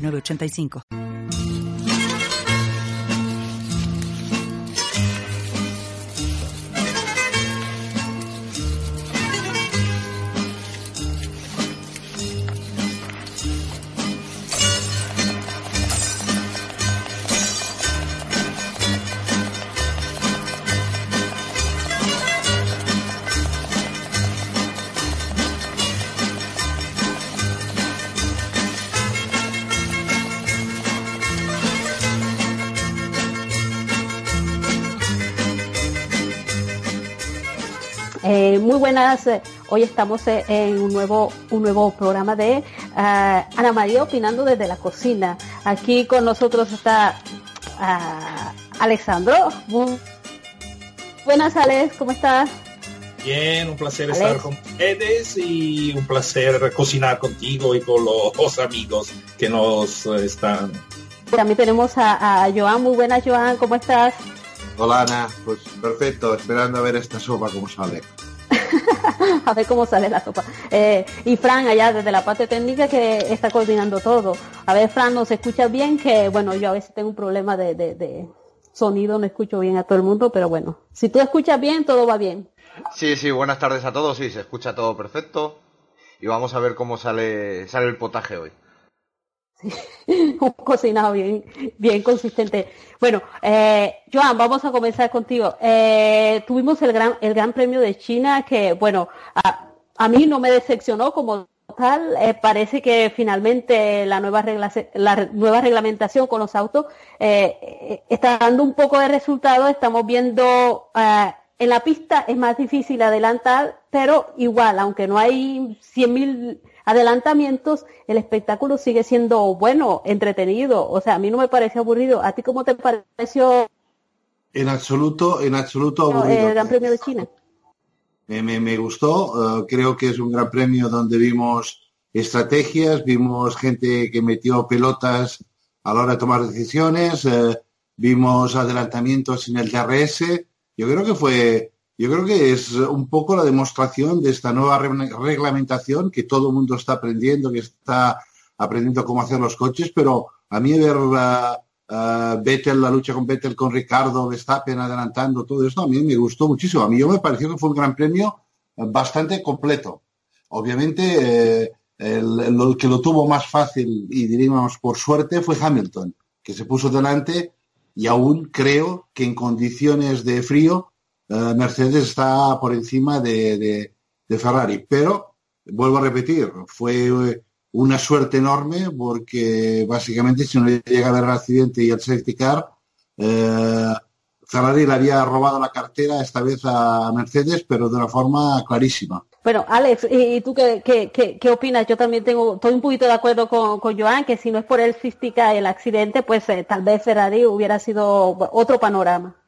985. Muy buenas. Eh, hoy estamos eh, en un nuevo, un nuevo programa de eh, Ana María opinando desde la cocina. Aquí con nosotros está Alexandro. buenas, Alex, ¿cómo estás? Bien, un placer estar con ustedes y un placer cocinar contigo y con los amigos que nos están. También tenemos a, a Joan. Muy buenas, Joan, ¿cómo estás? Hola Ana, pues perfecto, esperando a ver esta sopa cómo sale. a ver cómo sale la sopa. Eh, y Fran, allá desde la parte técnica que está coordinando todo. A ver, Fran, ¿nos escucha bien? Que bueno, yo a veces tengo un problema de, sonido, no escucho bien a todo el mundo, pero bueno, si tú escuchas bien, todo va bien. Sí, sí, buenas tardes a todos, sí, se escucha todo perfecto. Y vamos a ver cómo sale, sale el potaje hoy. un cocinado bien, bien consistente. Bueno, eh, Joan, vamos a comenzar contigo. Eh, tuvimos el gran, el gran premio de China que, bueno, a, mí no me decepcionó como tal. Eh, parece que finalmente la nueva, regla, la nueva reglamentación con los autos eh, está dando un poco de resultado. Estamos viendo en la pista es más difícil adelantar, pero igual, aunque no hay 100.000 adelantamientos, el espectáculo sigue siendo bueno, entretenido. O sea, a mí no me parece aburrido. ¿A ti cómo te pareció? En absoluto, en absoluto aburrido. El Gran Premio de China. Me, gustó. Eh, creo que es un gran premio donde vimos estrategias, vimos gente que metió pelotas a la hora de tomar decisiones, eh, vimos adelantamientos en el DRS. Yo creo que fue yo creo que es un poco la demostración de esta nueva reglamentación que todo el mundo está aprendiendo, que está aprendiendo cómo hacer los coches, pero a mí ver la, Vettel, la lucha con Vettel, con Ricardo, Verstappen adelantando todo esto, a mí me gustó muchísimo. A mí yo me pareció que fue un gran premio bastante completo. Obviamente, eh, el, que lo tuvo más fácil y diríamos por suerte fue Hamilton, que se puso delante y aún creo que en condiciones de frío eh, Mercedes está por encima de, Ferrari. Pero, vuelvo a repetir, fue eh, una suerte enorme porque básicamente si no llega a el accidente y el safety car, eh, Ferrari le había robado la cartera esta vez a Mercedes, pero de una forma clarísima. Bueno, Alex, ¿y tú qué, qué, opinas? Yo también tengo, estoy un poquito de acuerdo con, Joan, que si no es por el y el accidente, pues tal vez Ferrari hubiera sido otro panorama.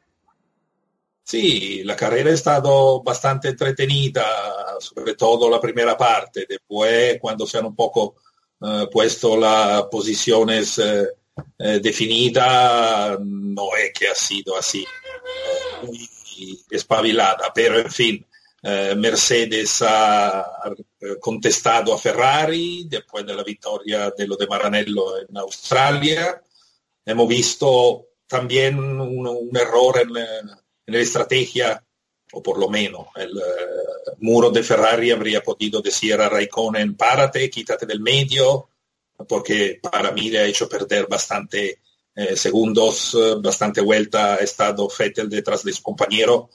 Sí, la carrera ha estado bastante entretenida, sobre todo la primera parte. Después, cuando se han un poco eh, puesto las posiciones eh, eh, no es que ha sido así muy espabilada, pero en fin, Mercedes ha contestado a Ferrari después de la victoria de lo de Maranello en Australia. Hemos visto también un, un error en la estrategia, o por lo menos el eh, muro de Ferrari habría podido decir a Raikkonen, párate, quítate del medio, porque para mí le ha hecho perder bastante eh, segundos, eh, bastante vuelta, ha estado Vettel detrás de su compañero,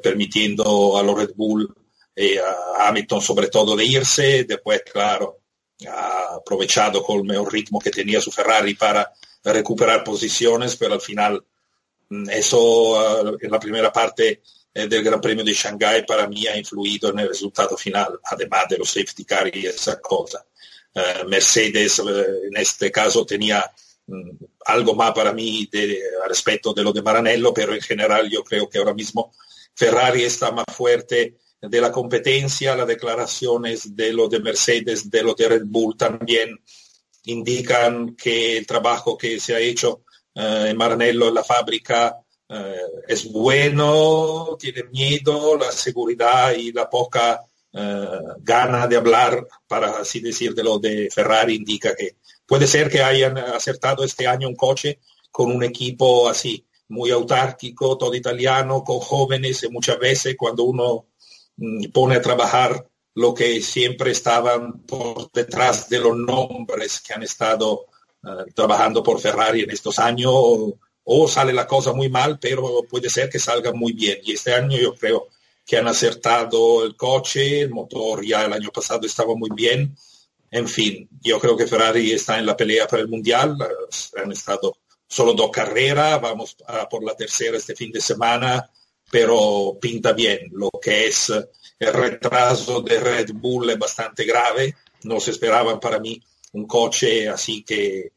permitiendo a los Red Bull y a Hamilton sobre todo de irse, después, claro, ha aprovechado con el mejor ritmo que tenía su Ferrari para recuperar posiciones, pero al final eso ah, en la primera parte eh, del Gran Premio de Shanghai para mí ha influido en el resultado final, además de los safety car y esa cosa. eh, Mercedes en este caso tenía mm, algo más para mí de, respecto de lo de Maranello, pero en general yo creo que ahora mismo Ferrari está más fuerte de la competencia, las declaraciones de lo de Mercedes, de lo de Red Bull también indican que el trabajo que se ha hecho en Maranello en la fábrica es bueno, tiene miedo, la seguridad y la poca eh, gana de hablar, para así decirlo, de Ferrari indica que puede ser que hayan acertado este año un coche con un equipo así, muy autárquico, todo italiano, con jóvenes, y muchas veces cuando uno mm, pone a trabajar lo que siempre estaban por detrás de los nombres que han estado eh, trabajando por Ferrari en estos años, o sale la cosa muy mal, pero puede ser que salga muy bien. Y este año yo creo que han acertado el coche, el motor ya el año pasado estaba muy bien. En fin, yo creo que Ferrari está en la pelea para el Mundial. Han estado solo dos carreras, vamos a por la tercera este fin de semana, pero pinta bien. Lo que es el retraso de Red Bull es bastante grave. No se esperaban para mí un coche así que eh,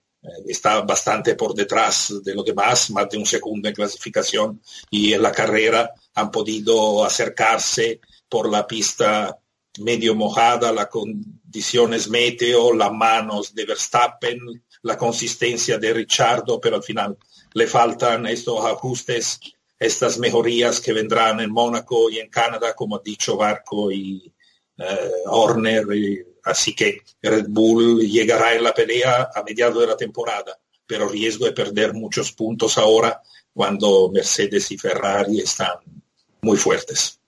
está bastante por detrás de los demás, más de un segundo en clasificación y en la carrera han podido acercarse por la pista medio mojada, las condiciones meteo, las manos de Verstappen, la consistencia de Richardo, pero al final le faltan estos ajustes, estas mejorías que vendrán en Mónaco y en Canadá, como ha dicho Barco y eh, Horner. Y, Así que Red Bull llegará en la pelea a mediados de la temporada, pero riesgo de perder muchos puntos ahora cuando Mercedes y Ferrari están muy fuertes.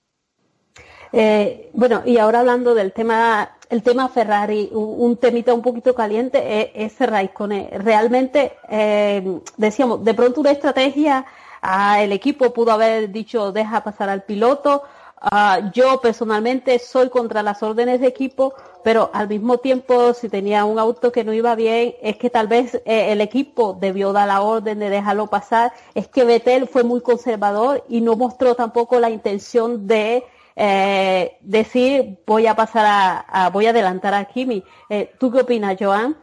Eh, bueno, y ahora hablando del tema, el tema Ferrari, un, temita un poquito caliente es, es Raikkonen. Realmente, eh, decíamos, de pronto una estrategia, ah, el equipo pudo haber dicho deja pasar al piloto, Ah, yo personalmente soy contra las órdenes de equipo, pero al mismo tiempo, si tenía un auto que no iba bien, es que tal vez eh, el equipo debió dar la orden de dejarlo pasar. Es que Betel fue muy conservador y no mostró tampoco la intención de eh, decir voy a pasar a, voy a adelantar a Kimi. Eh, ¿Tú qué opinas, Joan?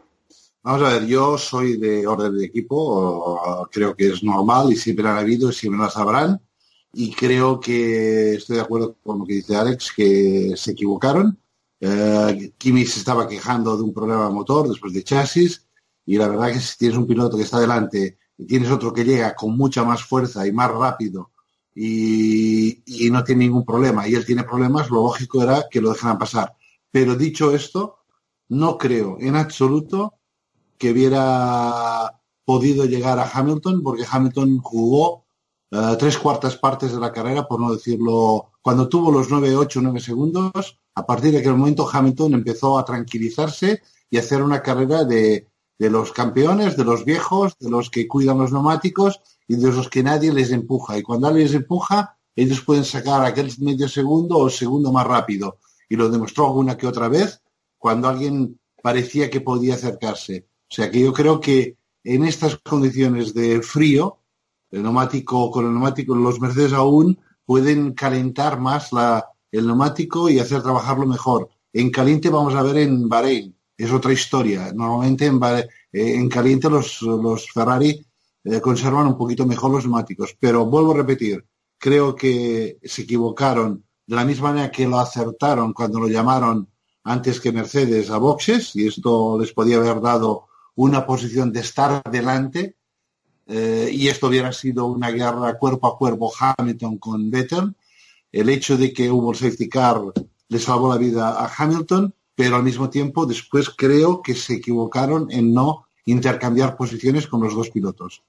Vamos a ver, yo soy de orden de equipo, creo que es normal y siempre han habido y siempre lo sabrán y creo que estoy de acuerdo con lo que dice Alex, que se equivocaron. Eh, Kimi se estaba quejando de un problema de motor después de chasis y la verdad que si tienes un piloto que está delante y tienes otro que llega con mucha más fuerza y más rápido y, no tiene ningún problema y él tiene problemas, lo lógico era que lo dejaran pasar. Pero dicho esto, no creo en absoluto que hubiera podido llegar a Hamilton porque Hamilton jugó eh, tres cuartas partes de la carrera, por no decirlo, cuando tuvo los 9, 8, 9 segundos, a partir de aquel momento Hamilton empezó a tranquilizarse y a hacer una carrera de, de los campeones, de los viejos, de los que cuidan los neumáticos y de los que nadie les empuja. Y cuando alguien les empuja, ellos pueden sacar aquel medio segundo o segundo más rápido. Y lo demostró alguna que otra vez cuando alguien parecía que podía acercarse. O sea que yo creo que en estas condiciones de frío, el neumático, con el neumático, los Mercedes aún pueden calentar más la, el neumático y hacer trabajarlo mejor. En caliente vamos a ver en Bahrein, es otra historia. Normalmente en, eh, en caliente los, los Ferrari eh, conservan un poquito mejor los neumáticos. Pero vuelvo a repetir, creo que se equivocaron de la misma manera que lo acertaron cuando lo llamaron antes que Mercedes a boxes y esto les podía haber dado una posición de estar delante eh, y esto hubiera sido una guerra cuerpo a cuerpo Hamilton con Vettel. El hecho de que hubo el safety car le salvó la vida a Hamilton, pero al mismo tiempo después creo que se equivocaron en no intercambiar posiciones con los dos pilotos.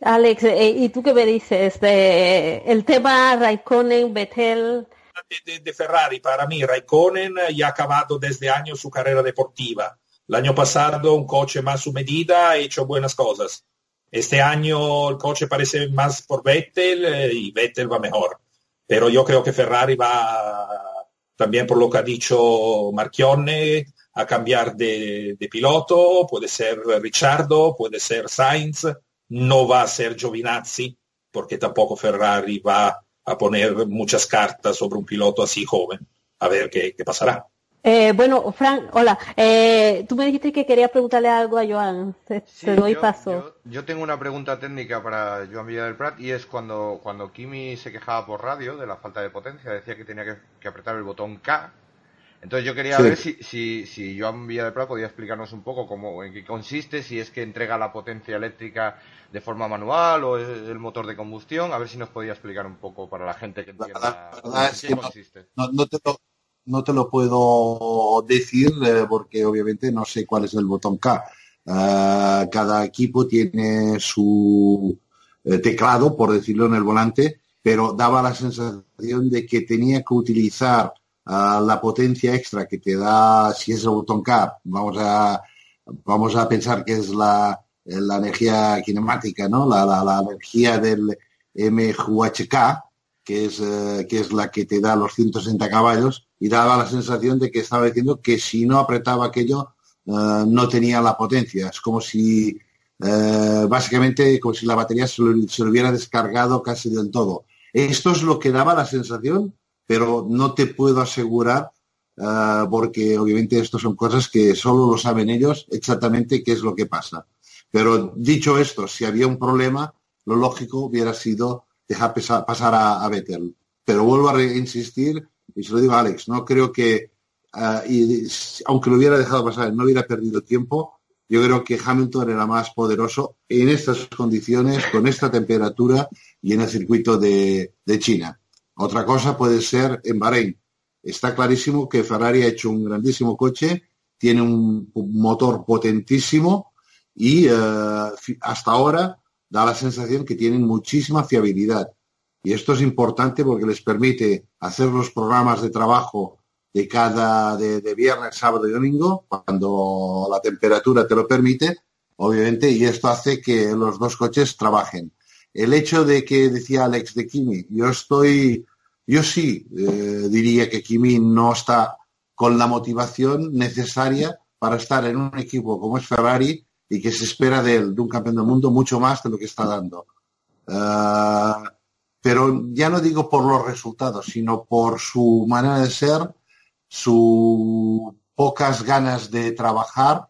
Alex, eh, ¿y tú qué me dices de el tema Raikkonen, Vettel? De, de, Ferrari, para mí, Raikkonen ya ha acabado desde años su carrera deportiva. El año pasado un coche más su medida ha hecho buenas cosas. Este año el coche parece más por Vettel eh, y Vettel va mejor. Pero yo creo que Ferrari va también por lo que ha dicho Marchionne a cambiar de, piloto. Puede ser Ricciardo, puede ser Sainz. No va a ser Giovinazzi porque tampoco Ferrari va a poner muchas cartas sobre un piloto así joven. A ver qué pasará. Eh, bueno, Frank, hola. Eh, tú me dijiste que querías preguntarle algo a Joan. Te, doy paso. Yo, tengo una pregunta técnica para Joan Villa del Prat y es cuando, cuando Kimi se quejaba por radio de la falta de potencia, decía que tenía que, apretar el botón K. Entonces yo quería ver si, si, si Joan Villa del Prat podía explicarnos un poco cómo, en qué consiste, si es que entrega la potencia eléctrica de forma manual o es el motor de combustión, a ver si nos podía explicar un poco para la gente que entienda en qué consiste. No, no, te no te lo puedo decir eh, porque obviamente no sé cuál es el botón K. Ah, cada equipo tiene su eh, teclado, por decirlo en el volante, pero daba la sensación de que tenía que utilizar ah, la potencia extra que te da, si es el botón K, vamos a, vamos a pensar que es la, la energía cinemática, ¿no? La, la, la energía del MHK, que es, eh, que es la que te da los 160 caballos, y daba la sensación de que estaba diciendo que si no apretaba aquello eh, no tenía la potencia. Es como si, eh, básicamente, como si la batería se lo, hubiera descargado casi del todo. Esto es lo que daba la sensación, pero no te puedo asegurar, porque obviamente esto son cosas que solo lo saben ellos exactamente qué es lo que pasa. Pero dicho esto, si había un problema, lo lógico hubiera sido dejar pasar a, a Vettel. Pero vuelvo a insistir, y se lo digo a Alex, no creo que, ah, y, aunque lo hubiera dejado pasar, no hubiera perdido tiempo, yo creo que Hamilton era más poderoso en estas condiciones, con esta temperatura y en el circuito de, de China. Otra cosa puede ser en Bahrein. Está clarísimo que Ferrari ha hecho un grandísimo coche, tiene un motor potentísimo y eh, hasta ahora da la sensación que tienen muchísima fiabilidad. Y esto es importante porque les permite hacer los programas de trabajo de cada de, viernes, sábado y domingo, cuando la temperatura te lo permite, obviamente, y esto hace que los dos coches trabajen. El hecho de que decía Alex de Kimi, yo estoy, yo sí eh, diría que Kimi no está con la motivación necesaria para estar en un equipo como es Ferrari y que se espera de él, de un campeón del mundo, mucho más de lo que está dando. Ah, pero ya no digo por los resultados, sino por su manera de ser, sus pocas ganas de trabajar,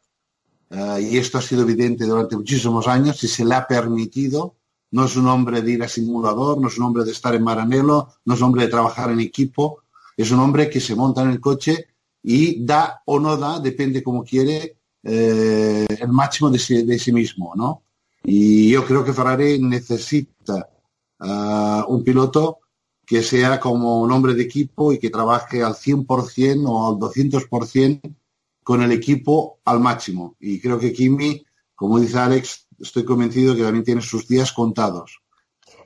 ah, y esto ha sido evidente durante muchísimos años, y se le ha permitido, no es un hombre de ir a simulador, no es un hombre de estar en Maranelo, no es un hombre de trabajar en equipo, es un hombre que se monta en el coche y da o no da, depende como quiere, eh, el máximo de sí, mismo, ¿no? Y yo creo que Ferrari necesita ah, un piloto que sea como un hombre de equipo y que trabaje al 100% o al 200% con el equipo al máximo. Y creo que Kimi, como dice Alex, estoy convencido que también tiene sus días contados.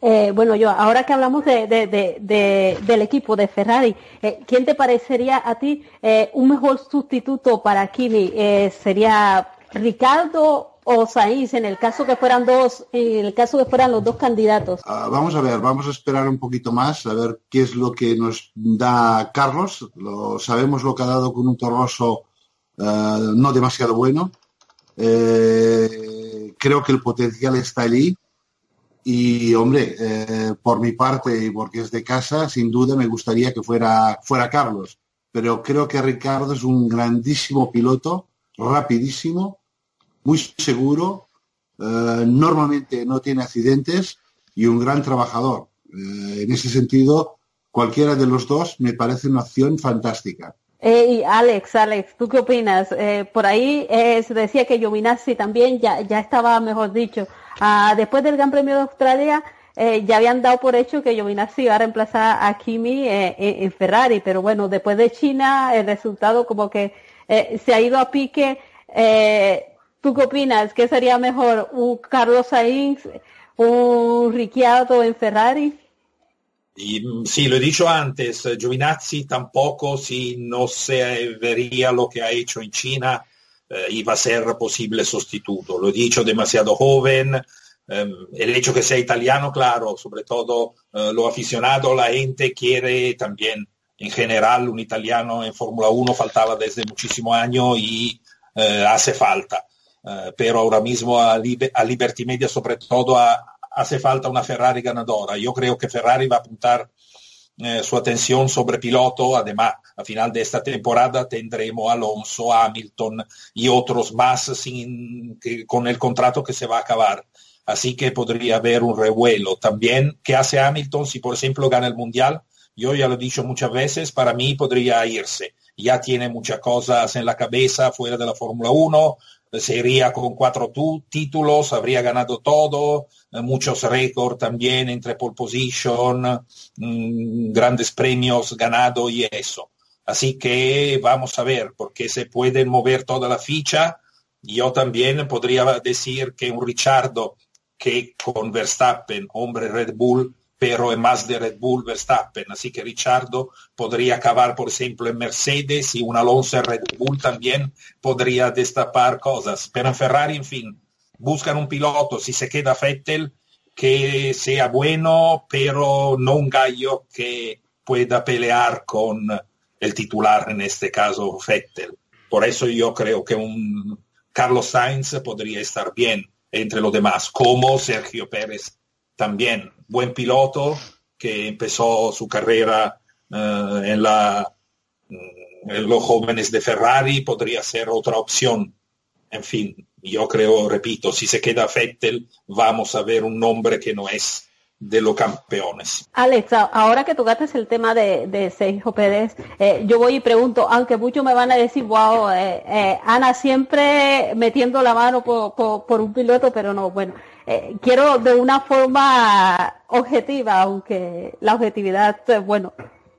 Eh, bueno, yo, ahora que hablamos del equipo de Ferrari, eh, ¿quién te parecería a ti eh, un mejor sustituto para Kimi? ¿Sería Ricardo o Sainz en el caso que fueran dos, en el caso que fueran los dos candidatos? Ah, vamos a ver, vamos a esperar un poquito más a ver qué es lo que nos da Carlos. Lo, sabemos lo que ha dado con un Torroso no demasiado bueno. creo que el potencial está allí y hombre, eh, por mi parte y porque es de casa, sin duda me gustaría que fuera, fuera Carlos. Pero creo que Ricardo es un grandísimo piloto, rapidísimo, muy seguro, eh, normalmente no tiene accidentes y un gran trabajador. Eh, en ese sentido, cualquiera de los dos me parece una opción fantástica. y Alex, Alex, ¿tú qué opinas? por ahí se decía que Giovinazzi también ya, ya estaba, mejor dicho, Ah, después del Gran Premio de Australia, eh, ya habían dado por hecho que Giovinazzi iba a reemplazar a Kimi eh, en, Ferrari, pero bueno, después de China, el resultado como que eh, se ha ido a pique. ¿Tú qué opinas? ¿Qué sería mejor? ¿Un Carlos Sainz? ¿Un Ricciardo en Ferrari? Y, mm, sí, lo he dicho antes, Giovinazzi tampoco, si no se vería lo que ha hecho en China, eh, iba a ser posible sustituto. Lo he dicho, demasiado joven. El hecho que sea italiano, claro, sobre todo eh, lo aficionado, la gente quiere también, en general, un italiano en Fórmula 1 faltaba desde muchísimo año y eh, hace falta. pero ahora mismo a, Liberty Media, sobre todo, hace falta una Ferrari ganadora. Yo creo que Ferrari va a apuntar eh, su atención sobre piloto. Además, a final de esta temporada tendremos Alonso, Hamilton y otros más con el contrato que se va a acabar. Así que podría haber un revuelo. También, ¿qué hace Hamilton si, por ejemplo, gana el Mundial? Yo ya lo he dicho muchas veces, para mí podría irse. Ya tiene muchas cosas en la cabeza fuera de la Fórmula 1, se iría con cuatro títulos, habría ganado todo, eh, muchos récords también entre pole position, mm, grandes premios ganados y eso. Así que vamos a ver, porque se pueden mover toda la ficha. Yo también podría decir que un Richardo que con Verstappen, hombre Red Bull, pero es más de Red Bull Verstappen, así que Richardo podría acabar, por ejemplo, en Mercedes y un Alonso en Red Bull también podría destapar cosas, pero en Ferrari, en fin, buscan un piloto, si se queda Vettel, que sea bueno, pero no un gallo que pueda pelear con el titular, en este caso Vettel. Por eso yo creo que un Carlos Sainz podría estar bien entre los demás, como Sergio Pérez también buen piloto que empezó su carrera eh, en, la, mm, en los jóvenes de Ferrari, podría ser otra opción. En fin, yo creo, repito, si se queda Vettel, vamos a ver un nombre que no es de los campeones. Alex, ahora que tocaste el tema de, de Sergio Pérez, eh, yo voy y pregunto, aunque muchos me van a decir, wow, eh, Ana siempre metiendo la mano por, un piloto, pero no, bueno, eh, quiero de una forma objetiva, aunque la objetividad, eh, bueno,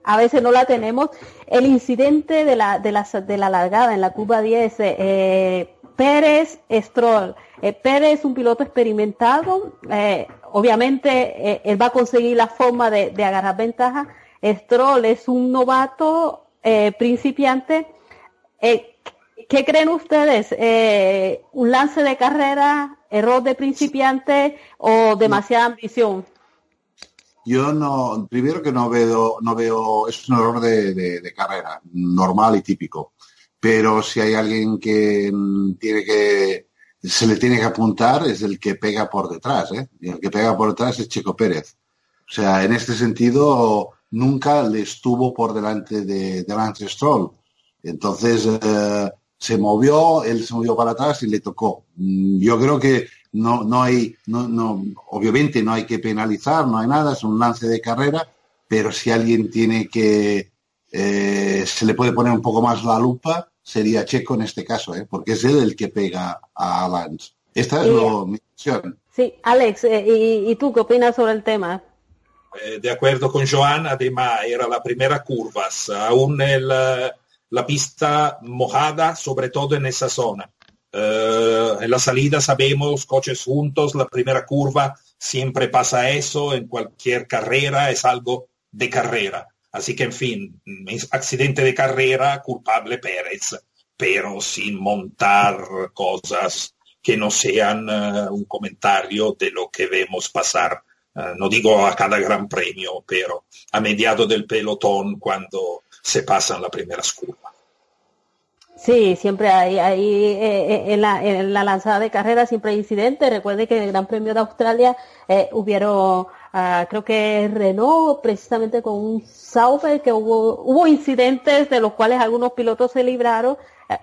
a veces no la tenemos. El incidente de la, de la, de la largada en la curva 10, eh, Pérez Stroll. Pérez es un piloto experimentado, obviamente él va a conseguir la forma de, de agarrar ventaja. Stroll es un novato principiante. ¿Qué creen ustedes? ¿Un lance de carrera error de principiante o demasiada ambición? Yo no, primero que no veo, no veo, es un error de, carrera, normal y típico. Pero si hay alguien que tiene que, se le tiene que apuntar, es el que pega por detrás, ¿eh? Y el que pega por detrás es Chico Pérez. O sea, en este sentido, nunca le estuvo por delante de, de Lance Stroll. Entonces, eh, se movió, él se movió para atrás y le tocó. Mm, yo creo que no, no hay, no, no, obviamente no hay que penalizar, no hay nada, es un lance de carrera, pero si alguien tiene que, eh, se le puede poner un poco más la lupa, sería Checo en este caso, ¿eh? porque es él el que pega a Lance. Esta es mi visión. Sí, Alex, eh, ¿y, ¿y, tú qué opinas sobre el tema? de acuerdo con Joan, además era la primera curva, aún el la pista mojada, sobre todo en esa zona. Eh, en la salida sabemos coches juntos, la primera curva, siempre pasa eso, en cualquier carrera es algo de carrera. Así que, en fin, accidente de carrera, culpable Pérez, pero sin montar cosas que no sean eh, un comentario de lo que vemos pasar. Eh, no digo a cada gran premio, pero a mediado del pelotón cuando se pasan las primeras curvas. Sí, siempre hay, hay eh, eh, en, la, en, la, lanzada de carrera siempre hay incidentes. Recuerde que en el Gran Premio de Australia eh, hubieron, uh, creo que Renault, precisamente con un Sauber, que hubo, hubo incidentes de los cuales algunos pilotos se libraron. Eh,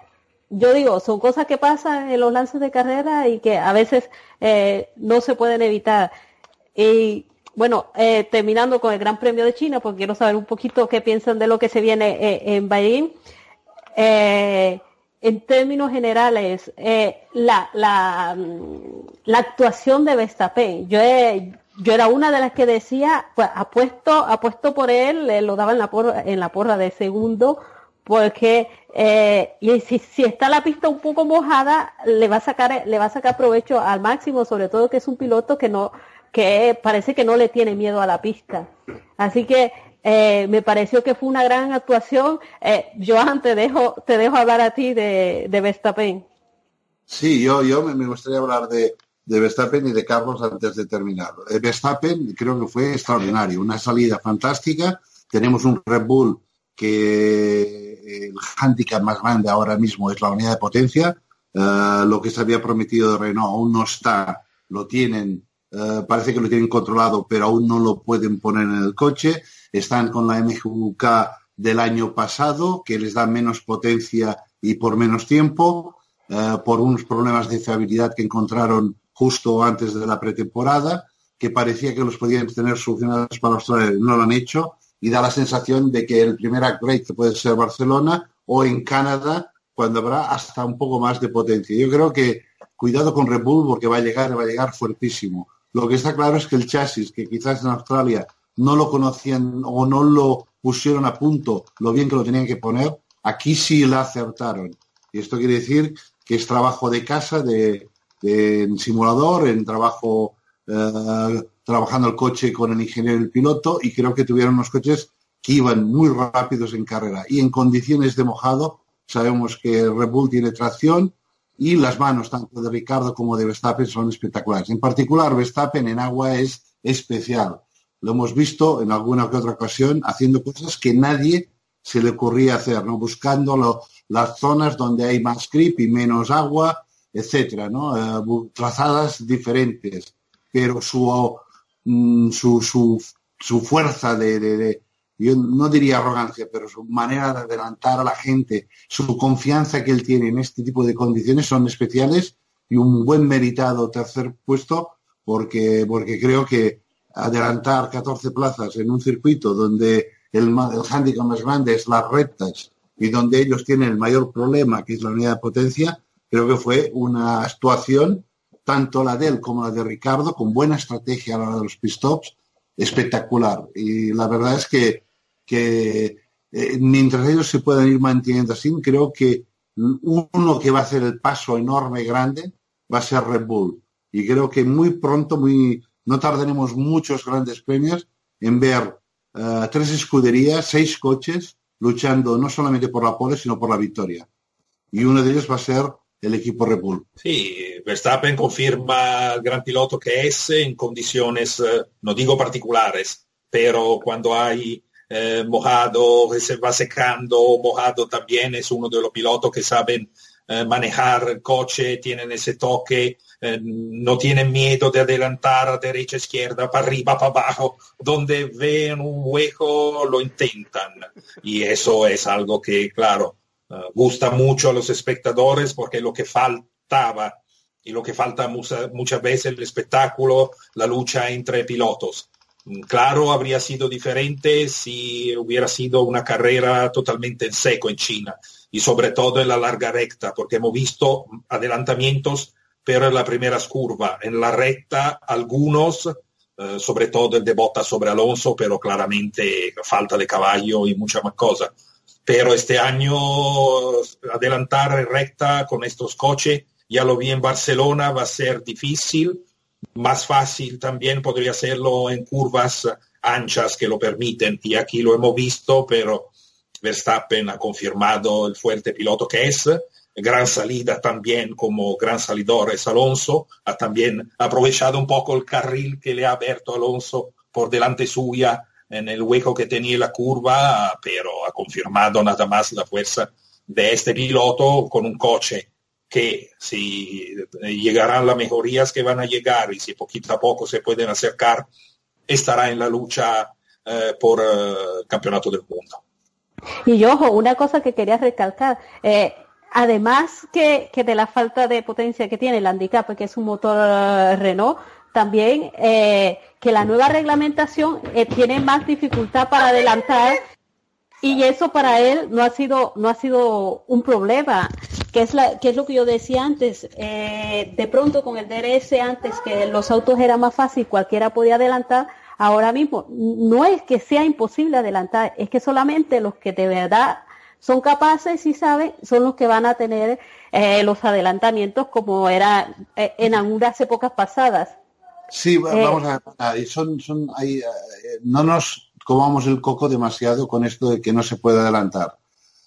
yo digo, son cosas que pasan en los lances de carrera y que a veces no se pueden evitar. Y bueno, terminando con el Gran Premio de China, porque quiero saber un poquito qué piensan de lo que se viene en Bahrein. Eh, en términos generales, eh, la, la, la, actuación de Verstappen, yo, yo era una de las que decía, pues apuesto, apuesto por él, lo daba en la porra, en la porra de segundo, porque eh, y si, si, está la pista un poco mojada, le va a sacar, le va a sacar provecho al máximo, sobre todo que es un piloto que no, que parece que no le tiene miedo a la pista. Así que eh, me pareció que fue una gran actuación. Eh, Joan, te dejo, te dejo hablar a ti de, de Verstappen. Sí, yo, yo me gustaría hablar de, de Verstappen y de Carlos antes de terminar. Eh, Verstappen creo que fue extraordinario, una salida fantástica. Tenemos un Red Bull que el handicap más grande ahora mismo es la unidad de potencia. Uh, lo que se había prometido de Renault aún no está, lo tienen, uh, parece que lo tienen controlado, pero aún no lo pueden poner en el coche están con la MGUK del año pasado, que les da menos potencia y por menos tiempo, eh, por unos problemas de fiabilidad que encontraron justo antes de la pretemporada, que parecía que los podían tener solucionados para Australia, no lo han hecho, y da la sensación de que el primer upgrade que puede ser Barcelona o en Canadá, cuando habrá hasta un poco más de potencia. Yo creo que cuidado con Red Bull porque va a llegar, va a llegar fuertísimo. Lo que está claro es que el chasis, que quizás en Australia no lo conocían o no lo pusieron a punto lo bien que lo tenían que poner, aquí sí la acertaron. Y esto quiere decir que es trabajo de casa, de, en simulador, en trabajo eh, trabajando el coche con el ingeniero y el piloto, y creo que tuvieron unos coches que iban muy rápidos en carrera. Y en condiciones de mojado, sabemos que Red Bull tiene tracción, y las manos tanto de Ricardo como de Verstappen son espectaculares. En particular, Verstappen en agua es especial. Lo hemos visto en alguna que otra ocasión haciendo cosas que nadie se le ocurría hacer, ¿no? Buscando las zonas donde hay más grip y menos agua, etcétera, ¿no? Eh, trazadas diferentes. Pero su, mm, su, su, su fuerza de, yo no diría arrogancia, pero su manera de adelantar a la gente, su confianza que él tiene en este tipo de condiciones son especiales y un buen meritado tercer puesto porque, porque creo que adelantar 14 plazas en un circuito donde el, el handicap más grande es las rectas y donde ellos tienen el mayor problema, que es la unidad de potencia, creo que fue una actuación, tanto la de él como la de Ricardo, con buena estrategia a la hora de los pit stops, espectacular. Y la verdad es que que eh, mientras ellos se puedan ir manteniendo así, creo que uno que va a hacer el paso enorme, grande, va a ser Red Bull. Y creo que muy pronto, muy, no tardaremos muchos grandes premios en ver eh, tres escuderías, seis coches, luchando no solamente por la pole, sino por la victoria. Y uno de ellos va a ser el equipo Red Bull. Sí, Verstappen confirma el gran piloto que es en condiciones, eh, no digo particulares, pero cuando hay eh, mojado, que se va secando, mojado también es uno de los pilotos que saben eh, manejar el coche, tienen ese toque, eh, no tienen miedo de adelantar a derecha, izquierda, para arriba, para abajo, donde ven un hueco lo intentan. Y eso es algo que, claro, gusta mucho a los espectadores porque lo que faltaba y lo que falta muchas veces el espectáculo, la lucha entre pilotos. Claro, habría sido diferente si hubiera sido una carrera totalmente en seco en China y sobre todo en la larga recta, porque hemos visto adelantamientos, pero en las primeras curvas. En la recta, algunos, eh, sobre todo el de Bota sobre Alonso, pero claramente falta de caballo y mucha más cosas. Pero este año adelantar en recta con estos coches, ya lo vi en Barcelona, va a ser difícil más fácil también podría hacerlo en curvas anchas que lo permiten y aquí lo hemos visto, pero Verstappen ha confirmado el fuerte piloto que es. Gran salida también como gran salidor es Alonso. Ha también aprovechado un poco el carril que le ha abierto Alonso por delante suya en el hueco que tenía la curva, pero ha confirmado nada más la fuerza de este piloto con un coche que si llegarán las mejorías que van a llegar y si poquito a poco se pueden acercar, estará en la lucha eh, por eh, campeonato del mundo. Y ojo, una cosa que quería recalcar, eh, además que, de la falta de potencia que tiene el handicap, que es un motor Renault, también que la nueva reglamentación tiene más dificultad para adelantar y eso para él no ha sido no ha sido un problema que es la que es lo que yo decía antes. Eh, de pronto con el DRS antes que los autos era más fácil cualquiera podía adelantar ahora mismo no es que sea imposible adelantar es que solamente los que de verdad son capaces y saben son los que van a tener eh, los adelantamientos como era eh, en algunas épocas pasadas. Sí vamos a, son son ahí no nos comamos el coco demasiado con esto de que no se puede adelantar.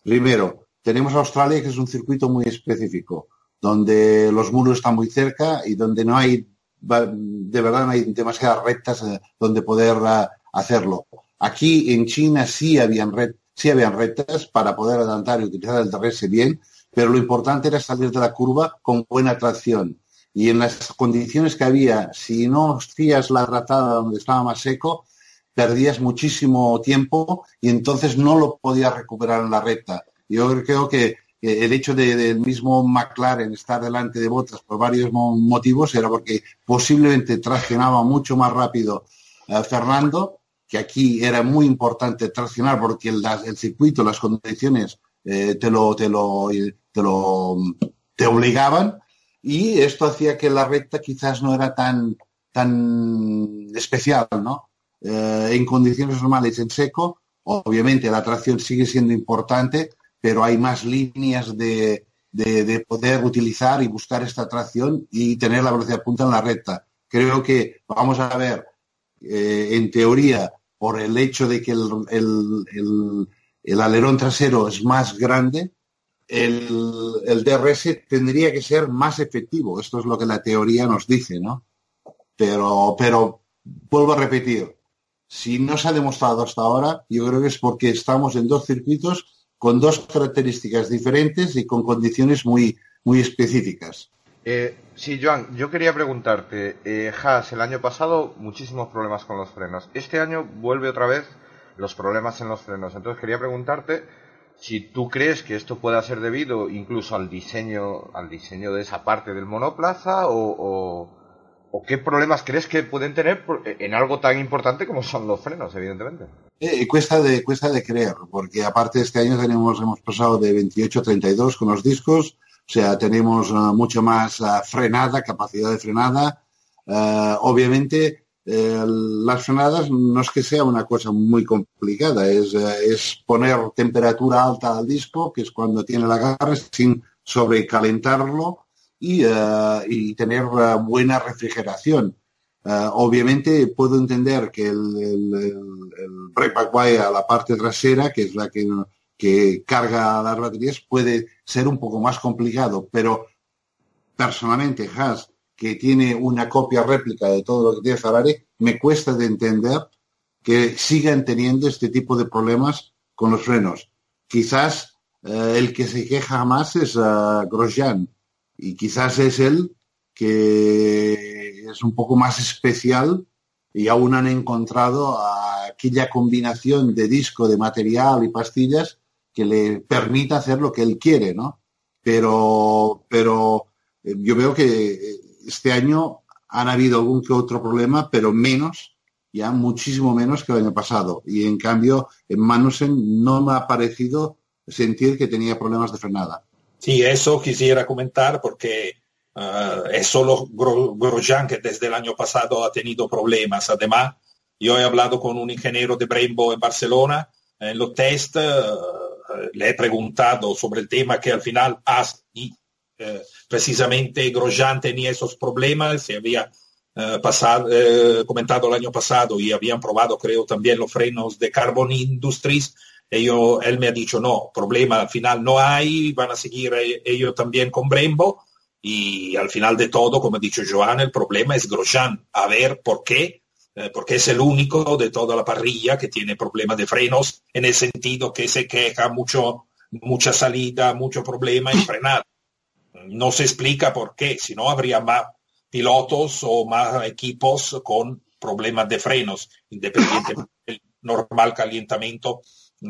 Primero, tenemos Australia, que es un circuito muy específico, donde los muros están muy cerca y donde no hay, de verdad, no hay demasiadas rectas eh, donde poder eh, hacerlo. Aquí en China sí habían, sí habían rectas para poder adelantar y utilizar el DRS bien, pero lo importante era salir de la curva con buena tracción. Y en las condiciones que había, si no hacías la tratada donde estaba más seco, perdías muchísimo tiempo y entonces no lo podías recuperar en la recta. Yo creo que el hecho del mismo McLaren estar delante de Bottas por varios motivos era porque posiblemente traccionaba mucho más rápido a Fernando, que aquí era muy importante traccionar porque el, circuito, las condiciones eh, te, lo, te, lo, te lo te obligaban y esto hacía que la recta quizás no era tan, tan especial, ¿no? Eh, en condiciones normales en seco, obviamente la tracción sigue siendo importante, pero hay más líneas de, poder utilizar y buscar esta tracción y tener la velocidad punta en la recta. Creo que vamos a ver, eh, en teoría, por el hecho de que el, alerón trasero es más grande, el, DRS tendría que ser más efectivo. Esto es lo que la teoría nos dice, ¿no? Pero, pero vuelvo a repetir, si no se ha demostrado hasta ahora, yo creo que es porque estamos en dos circuitos con dos características diferentes y con condiciones muy, muy específicas. Eh, sí, Joan, yo quería preguntarte, eh, Haas, el año pasado muchísimos problemas con los frenos. Este año vuelve otra vez los problemas en los frenos. Entonces quería preguntarte si tú crees que esto pueda ser debido incluso al diseño, al diseño de esa parte del monoplaza o ¿O qué problemas crees que pueden tener en algo tan importante como son los frenos, evidentemente? Eh, cuesta, de, cuesta de creer, porque aparte este año tenemos, hemos pasado de 28 a 32 con los discos, o sea, tenemos uh, mucho más uh, frenada, capacidad de frenada. Uh, obviamente, eh, las frenadas no es que sea una cosa muy complicada, es, es poner temperatura alta al disco, que es cuando tiene la agarre, sin sobrecalentarlo eh, y, tener eh, buena refrigeración. Eh, obviamente puedo entender que el, el, a la parte trasera, que es la que, carga las baterías, puede ser un poco más complicado, pero personalmente Haas, que tiene una copia réplica de todo lo que tiene Ferrari, me cuesta de entender que sigan teniendo este tipo de problemas con los frenos. Quizás el que se queja más es Grosjean, y quizás es él que es un poco más especial y aún han encontrado aquella combinación de disco, de material y pastillas que le permita hacer lo que él quiere, ¿no? Pero, pero eh, yo veo que eh, este año han habido algún que otro problema, pero menos, ya muchísimo menos que el año pasado. Y en cambio, en Manusen no me ha parecido sentir que tenía problemas de frenada. Sí, eso quisiera comentar porque uh, es solo Grosjean que desde el año pasado ha tenido problemas. Además, yo he hablado con un ingeniero de Brembo en Barcelona. En los test uh, le he preguntado sobre el tema que al final has, y, uh, precisamente Grosjean tenía esos problemas, se había comentado el año pasado y habían probado, creo, también los frenos de Carbon Industries él me ha dicho, no, problema al final no hay, van a seguir eh, ellos también con Brembo. Y al final de todo, como ha dicho Joan, el problema es Grosjean. A ver por qué, eh, porque es el único de toda la parrilla que tiene problemas de frenos, en el sentido que se queja mucho, mucha salida, mucho problema en frenar. No se explica por qué, si no habría más pilotos o más equipos con problemas de frenos, independientemente del normal calentamiento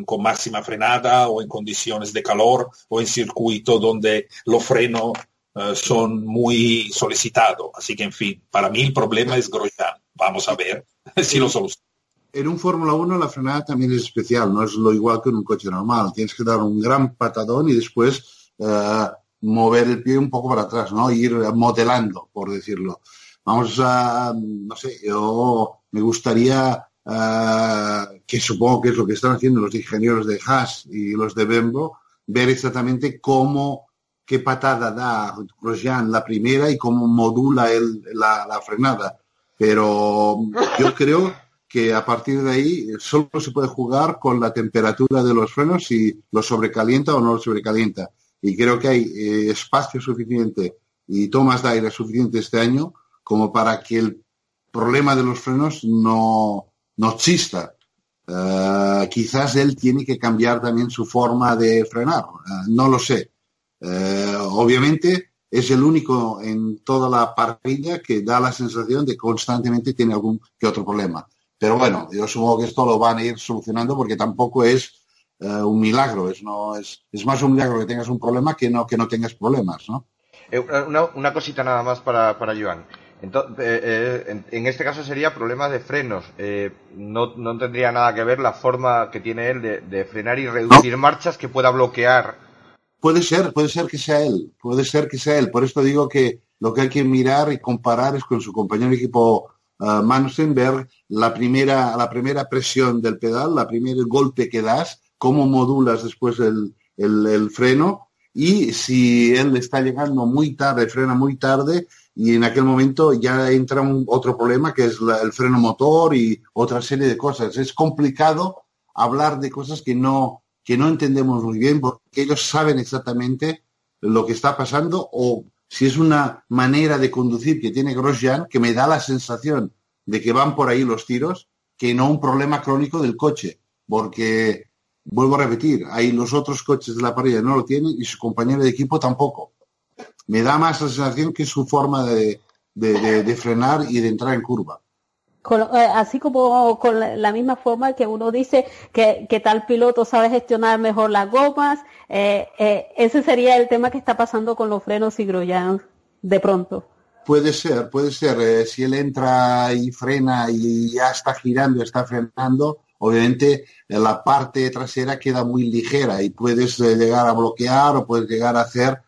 con máxima frenada o en condiciones de calor o en circuito donde los frenos eh, son muy solicitados. Así que, en fin, para mí el problema es Grosjean. Vamos a ver si lo soluciona. En un Fórmula 1 la frenada también es especial, no es lo igual que en un coche normal. Tienes que dar un gran patadón y después eh, mover el pie un poco para atrás, ¿no? Ir modelando, por decirlo. Vamos a, no sé, yo me gustaría Ah, que supongo que es lo que están haciendo los ingenieros de Haas y los de Bembo, ver exactamente cómo, qué patada da Grosjean la primera y cómo modula la, frenada. Pero yo creo que a partir de ahí solo se puede jugar con la temperatura de los frenos si los sobrecalienta o no los sobrecalienta. Y creo que hay eh, espacio suficiente y tomas de aire suficiente este año como para que el problema de los frenos no, no Uh, quizás él tiene que cambiar también su forma de frenar, uh, no lo sé. Uh, obviamente es el único en toda la parrilla que da la sensación de constantemente tiene algún que otro problema. Pero bueno, yo supongo que esto lo van a ir solucionando porque tampoco es eh, un milagro, es, no, es, es más un milagro que tengas un problema que no, que no tengas problemas, ¿no? Eh, una, una, cosita nada más para, para Joan. Entonces, eh, en, este caso sería problema de frenos. no, no, tendría nada que ver la forma que tiene él de, frenar y reducir marchas que pueda bloquear. Puede ser, puede ser que sea él, puede ser que sea él. Por esto digo que lo que hay que mirar y comparar es con su compañero de equipo uh, ver la primera, la primera presión del pedal, la primer golpe que das, cómo modulas después el, el, freno y si él está llegando muy tarde, frena muy tarde y en aquel momento ya entra un, otro problema que es el freno motor y otra serie de cosas. Es complicado hablar de cosas que no, que no entendemos muy bien porque ellos saben exactamente lo que está pasando o si es una manera de conducir que tiene Grosjean, que me da la sensación de que van por ahí los tiros, que no un problema crónico del coche, porque, vuelvo a repetir, ahí los otros coches de la parrilla no lo tienen y su compañero de equipo tampoco. Me da más la sensación que su forma de, frenar y de entrar en curva. Eh, así como con la, misma forma que uno dice que, que, tal piloto sabe gestionar mejor las gomas, eh, eh, ese sería el tema que está pasando con los frenos y Grosjean de pronto. Puede ser, puede ser. Si él entra y frena y ya está girando, está frenando, obviamente la parte trasera queda muy ligera y puedes llegar a bloquear o puedes llegar a hacer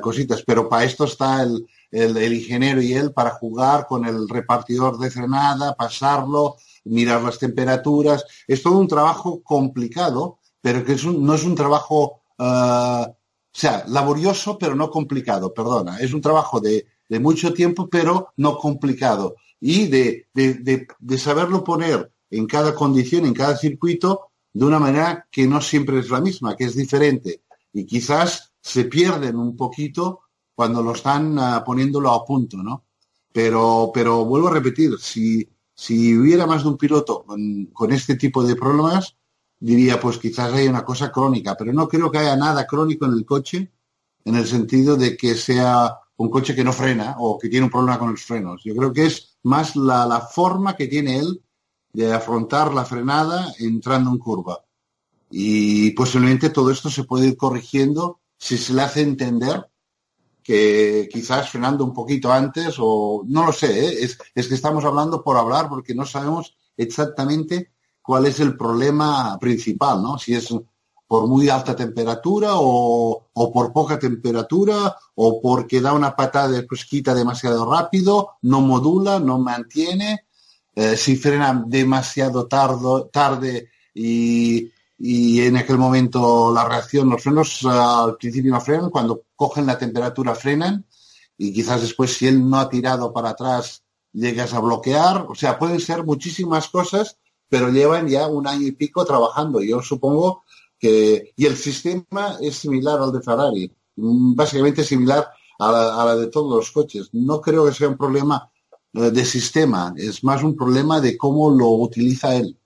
cositas. Pero para esto está el, el, ingeniero y él para jugar con el repartidor de frenada, pasarlo, mirar las temperaturas. Es todo un trabajo complicado, pero que no es un trabajo Ah, o sea, laborioso pero no complicado, perdona. Es un trabajo de, mucho tiempo pero no complicado. Y de, de, saberlo poner en cada condición, en cada circuito, de una manera que no siempre es la misma, que es diferente. Y quizás se pierden un poquito cuando lo están uh, poniéndolo a punto, ¿no? Pero, pero vuelvo a repetir, si, si hubiera más de un piloto con, con este tipo de problemas, diría, pues quizás hay una cosa crónica, pero no creo que haya nada crónico en el coche, en el sentido de que sea un coche que no frena o que tiene un problema con los frenos. Yo creo que es más la, forma que tiene él de afrontar la frenada entrando en curva. Y posiblemente todo esto se puede ir corrigiendo si se le hace entender que quizás frenando un poquito antes o no lo sé, ¿eh? es, es que estamos hablando por hablar porque no sabemos exactamente cuál es el problema principal, ¿no? Si es por muy alta temperatura o, por poca temperatura o porque da una patada de quita demasiado rápido, no modula, no mantiene, eh, si frena demasiado tarde y, en aquel momento la reacción, los frenos al principio no frenan, cuando cogen la temperatura frenan y quizás después si él no ha tirado para atrás llegas a bloquear, o sea, pueden ser muchísimas cosas pero llevan ya un año y pico trabajando. Yo supongo que... Y el sistema es similar al de Ferrari, básicamente similar a la, de todos los coches. No creo que sea un problema eh, de sistema, es más un problema de cómo lo utiliza él.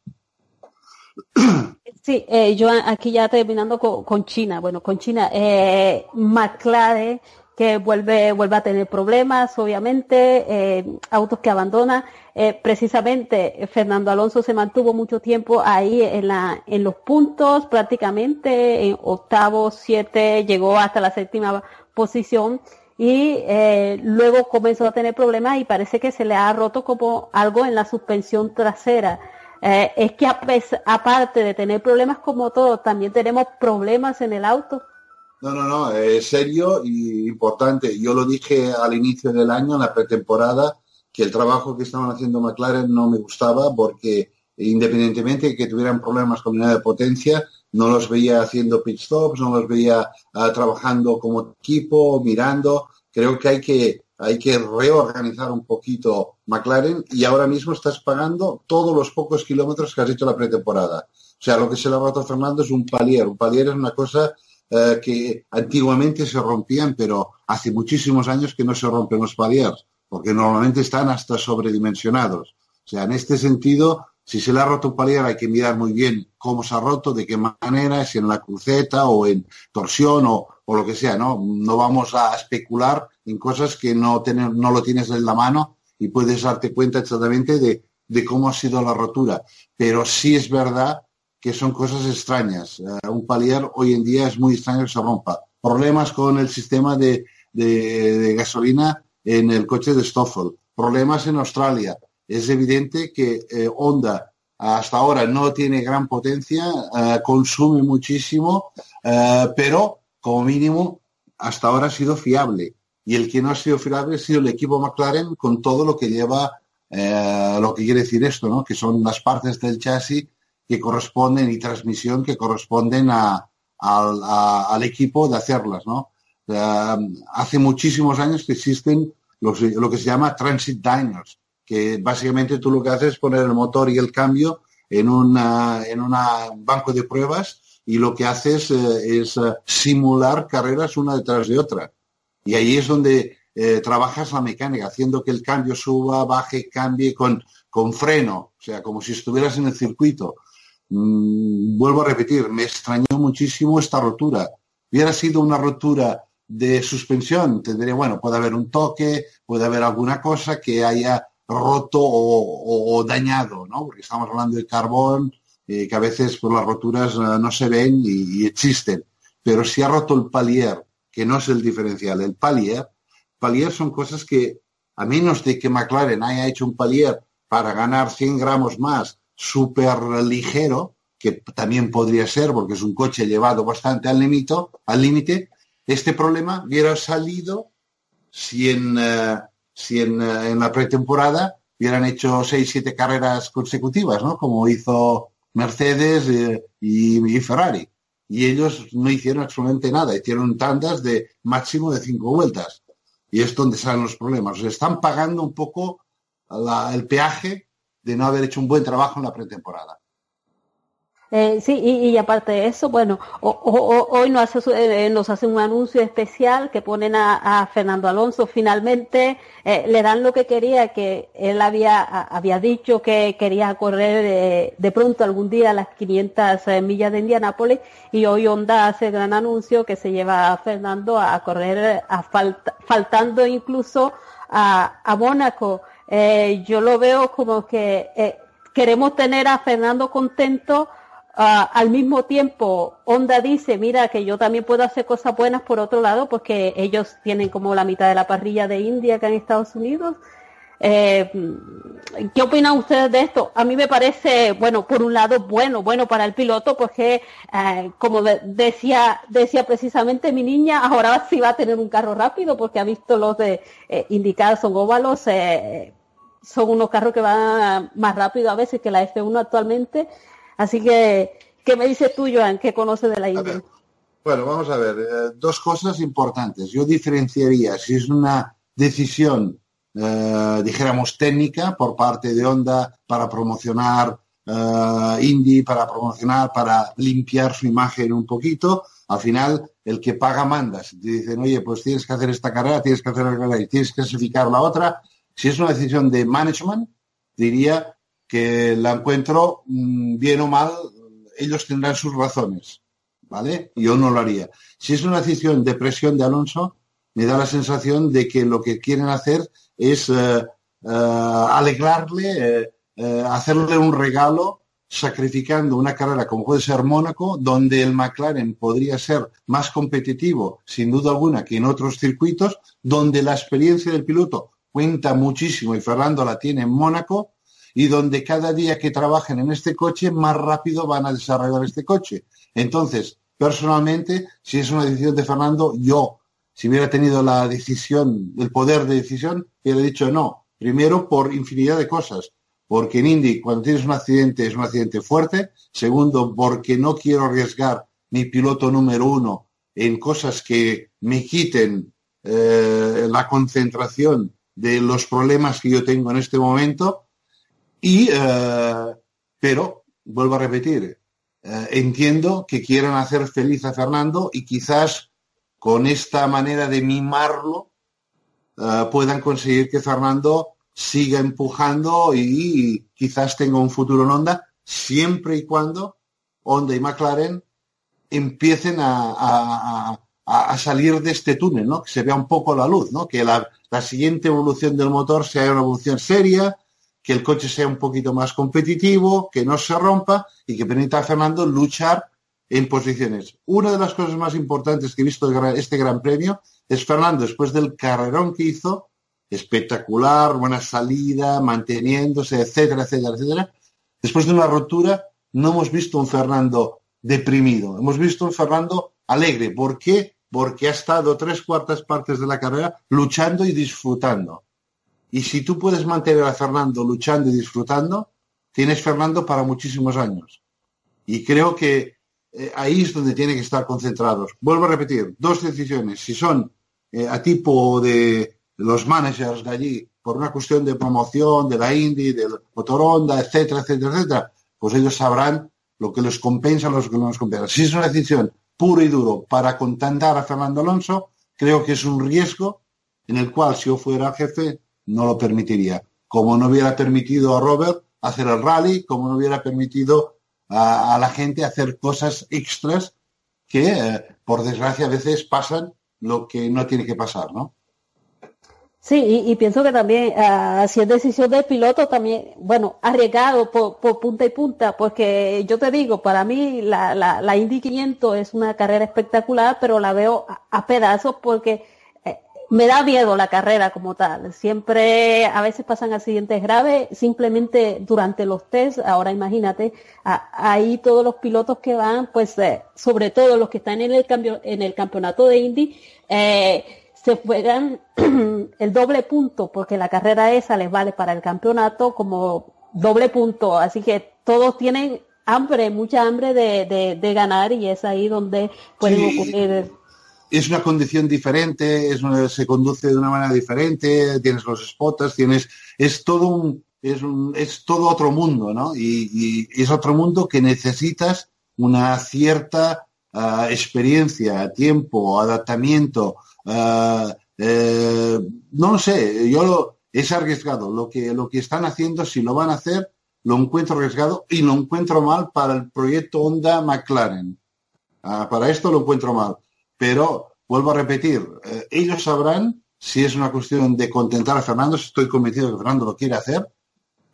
Sí, eh, yo aquí ya terminando con, China. Bueno, con China, eh, McLaren que vuelve, vuelve a tener problemas, obviamente, eh, autos que abandona. Eh, precisamente Fernando Alonso se mantuvo mucho tiempo ahí en, la, en los puntos, prácticamente en octavo, siete, llegó hasta la séptima posición y eh, luego comenzó a tener problemas y parece que se le ha roto como algo en la suspensión trasera. Es que aparte de tener problemas como todos, también tenemos problemas en el auto. No, no, no, es serio y importante. Yo lo dije al inicio del año, en la pretemporada, que el trabajo que estaban haciendo McLaren no me gustaba porque independientemente de que tuvieran problemas con unidad de potencia, no los veía haciendo pit stops, no los veía ah, trabajando como equipo, mirando. Creo que hay que hay que reorganizar un poquito McLaren y ahora mismo estás pagando todos los pocos kilómetros que has hecho la pretemporada. O sea, lo que se le ha roto Fernando es un palier. Un palier es una cosa eh, que antiguamente se rompían, pero hace muchísimos años que no se rompen los paliers, porque normalmente están hasta sobredimensionados. O sea, en este sentido, si se le ha roto un palier hay que mirar muy bien cómo se ha roto, de qué manera, si en la cruceta o en torsión o, lo que sea, ¿no? No vamos a especular en cosas que no, no lo tienes en la mano y puedes darte cuenta exactamente de de cómo ha sido la rotura, pero sí es verdad que son cosas extrañas. Eh, un palier hoy en día es muy extraño que se rompa. Problemas con el sistema de, gasolina en el coche de Stoffel, problemas en Australia. Es evidente que eh, Honda hasta ahora no tiene gran potencia, eh, consume muchísimo, pero como mínimo hasta ahora ha sido fiable. Y el que no ha sido fiable ha sido el equipo McLaren con todo lo que lleva, lo que quiere decir esto, ¿no? que son las partes del chasis que corresponden y transmisión que corresponden al equipo de hacerlas, ¿no? hace muchísimos años que existen lo que se llama transit diners, que básicamente tú lo que haces es poner el motor y el cambio en un en una banco de pruebas y lo que haces eh, es eh, simular carreras una detrás de otra. Y ahí es donde eh, trabajas la mecánica, haciendo que el cambio suba, baje, cambie con, con freno, o sea, como si estuvieras en el circuito. Mm, vuelvo a repetir, me extrañó muchísimo esta rotura. Hubiera sido una rotura de suspensión, tendría, bueno, puede haber un toque, puede haber alguna cosa que haya roto o, dañado, ¿no? Porque estamos hablando de carbón, eh, que a veces pues, las roturas eh, no se ven y, y, existen. Pero si ha roto el palier, que no es el diferencial, el palier, palier son cosas que, a menos de que McLaren haya hecho un palier para ganar 100 gramos más súper ligero, que también podría ser porque es un coche llevado bastante al límite, al límite, este problema hubiera salido si en, eh, si en, eh, en, la pretemporada hubieran hecho seis, siete carreras consecutivas, ¿no? Como hizo Mercedes eh, y, Ferrari. Y ellos no hicieron absolutamente nada, hicieron tandas de máximo de cinco vueltas. Y es donde salen los problemas. O están pagando un poco el peaje de no haber hecho un buen trabajo en la pretemporada. Eh, sí, y, aparte de eso, bueno, hoy nos hace, eh, nos hace un anuncio especial que ponen a, Fernando Alonso. Finalmente eh, le dan lo que quería, que él había, había dicho que quería correr de, pronto algún día las 500 millas de Indianápolis y hoy Honda hace el gran anuncio que se lleva a Fernando a correr a faltando incluso a, a Mónaco. Eh, yo lo veo como que eh, queremos tener a Fernando contento. Uh, al mismo tiempo, Honda dice, mira, que yo también puedo hacer cosas buenas por otro lado, porque ellos tienen como la mitad de la parrilla de India que en Estados Unidos. Eh, ¿Qué opinan ustedes de esto? A mí me parece, bueno, por un lado, bueno, bueno para el piloto, porque, eh, como decía, decía precisamente mi niña, ahora sí va a tener un carro rápido, porque ha visto los de eh, indicados son óvalos, eh, son unos carros que van más rápido a veces que la F1 actualmente. Así que, ¿qué me dices tú, Joan, que conoces de la India? Bueno, vamos a ver, eh, dos cosas importantes. Yo diferenciaría si es una decisión, eh, dijéramos, técnica por parte de Honda para promocionar uh, Indy, para promocionar, para limpiar su imagen un poquito. Al final, el que paga manda. Si te dicen, oye, pues tienes que hacer esta carrera, tienes que hacer la carrera y tienes que clasificar la otra, si es una decisión de management, diría que la encuentro mm, bien o mal, ellos tendrán sus razones, ¿vale? Yo no lo haría. Si es una decisión de presión de Alonso, me da la sensación de que lo que quieren hacer es eh, eh, alegrarle, eh, hacerle un regalo sacrificando una carrera como puede ser Mónaco, donde el McLaren podría ser más competitivo, sin duda alguna, que en otros circuitos, donde la experiencia del piloto cuenta muchísimo y Fernando la tiene en Mónaco y donde cada día que trabajen en este coche más rápido van a desarrollar este coche. Entonces, personalmente, si es una decisión de Fernando, yo, si hubiera tenido la decisión, el poder de decisión, hubiera dicho no. Primero, por infinidad de cosas. Porque en Indy, cuando tienes un accidente, es un accidente fuerte. Segundo, porque no quiero arriesgar mi piloto número uno en cosas que me quiten eh, la concentración de los problemas que yo tengo en este momento. Y, eh, pero, vuelvo a repetir, eh, entiendo que quieran hacer feliz a Fernando y quizás con esta manera de mimarlo eh, puedan conseguir que Fernando siga empujando y, quizás tenga un futuro en Honda, siempre y cuando Honda y McLaren empiecen a, a, salir de este túnel, ¿no? Que se vea un poco la luz, ¿no? Que la, la siguiente evolución del motor sea una evolución seria, que el coche sea un poquito más competitivo, que no se rompa y que permita a Fernando luchar en posiciones. Una de las cosas más importantes que he visto este Gran Premio es Fernando, después del carrerón que hizo, espectacular, buena salida, manteniéndose, etcétera, etcétera, etcétera. Después de una rotura, no hemos visto un Fernando deprimido, hemos visto un Fernando alegre. ¿Por qué? Porque ha estado tres cuartas partes de la carrera luchando y disfrutando. Y si tú puedes mantener a Fernando luchando y disfrutando, tienes Fernando para muchísimos años. Y creo que eh, ahí es donde tiene que estar concentrados. Vuelvo a repetir, dos decisiones. Si son eh, a tipo de los managers de allí, por una cuestión de promoción de la Indy, del motor Honda, etcétera, etcétera, etcétera, pues ellos sabrán lo que les compensa, lo que no les compensa. Si es una decisión puro y duro para contentar a Fernando Alonso, creo que es un riesgo en el cual si yo fuera jefe no lo permitiría. Como no hubiera permitido a Robert hacer el rally, como no hubiera permitido a, la gente hacer cosas extras que, eh, por desgracia, a veces pasan lo que no tiene que pasar, ¿no? Sí, y, pienso que también, uh, si es decisión del piloto, también, bueno, arriesgado por, punta y punta, porque yo te digo, para mí la, la, Indy 500 es una carrera espectacular, pero la veo a pedazos porque me da miedo la carrera como tal. Siempre, a veces pasan accidentes graves, simplemente durante los test. Ahora imagínate, ahí todos los pilotos que van, pues, eh, sobre todo los que están en el cambio, en el campeonato de Indy, eh, se juegan el doble punto, porque la carrera esa les vale para el campeonato como doble punto. Así que todos tienen hambre, mucha hambre de, de, ganar y es ahí donde pueden ocurrir es una condición diferente, se conduce de una manera diferente, tienes los spotters, tienes, es todo un, es, un, es todo otro mundo, ¿no? Y, es otro mundo que necesitas una cierta uh, experiencia, tiempo, adaptamiento, uh, eh, no lo sé, yo lo, es arriesgado. Lo que, lo que están haciendo, si lo van a hacer, lo encuentro arriesgado y lo encuentro mal para el proyecto Honda McLaren. Uh, para esto lo encuentro mal pero vuelvo a repetir, eh, ellos sabrán si es una cuestión de contentar a Fernando, estoy convencido que Fernando lo quiere hacer,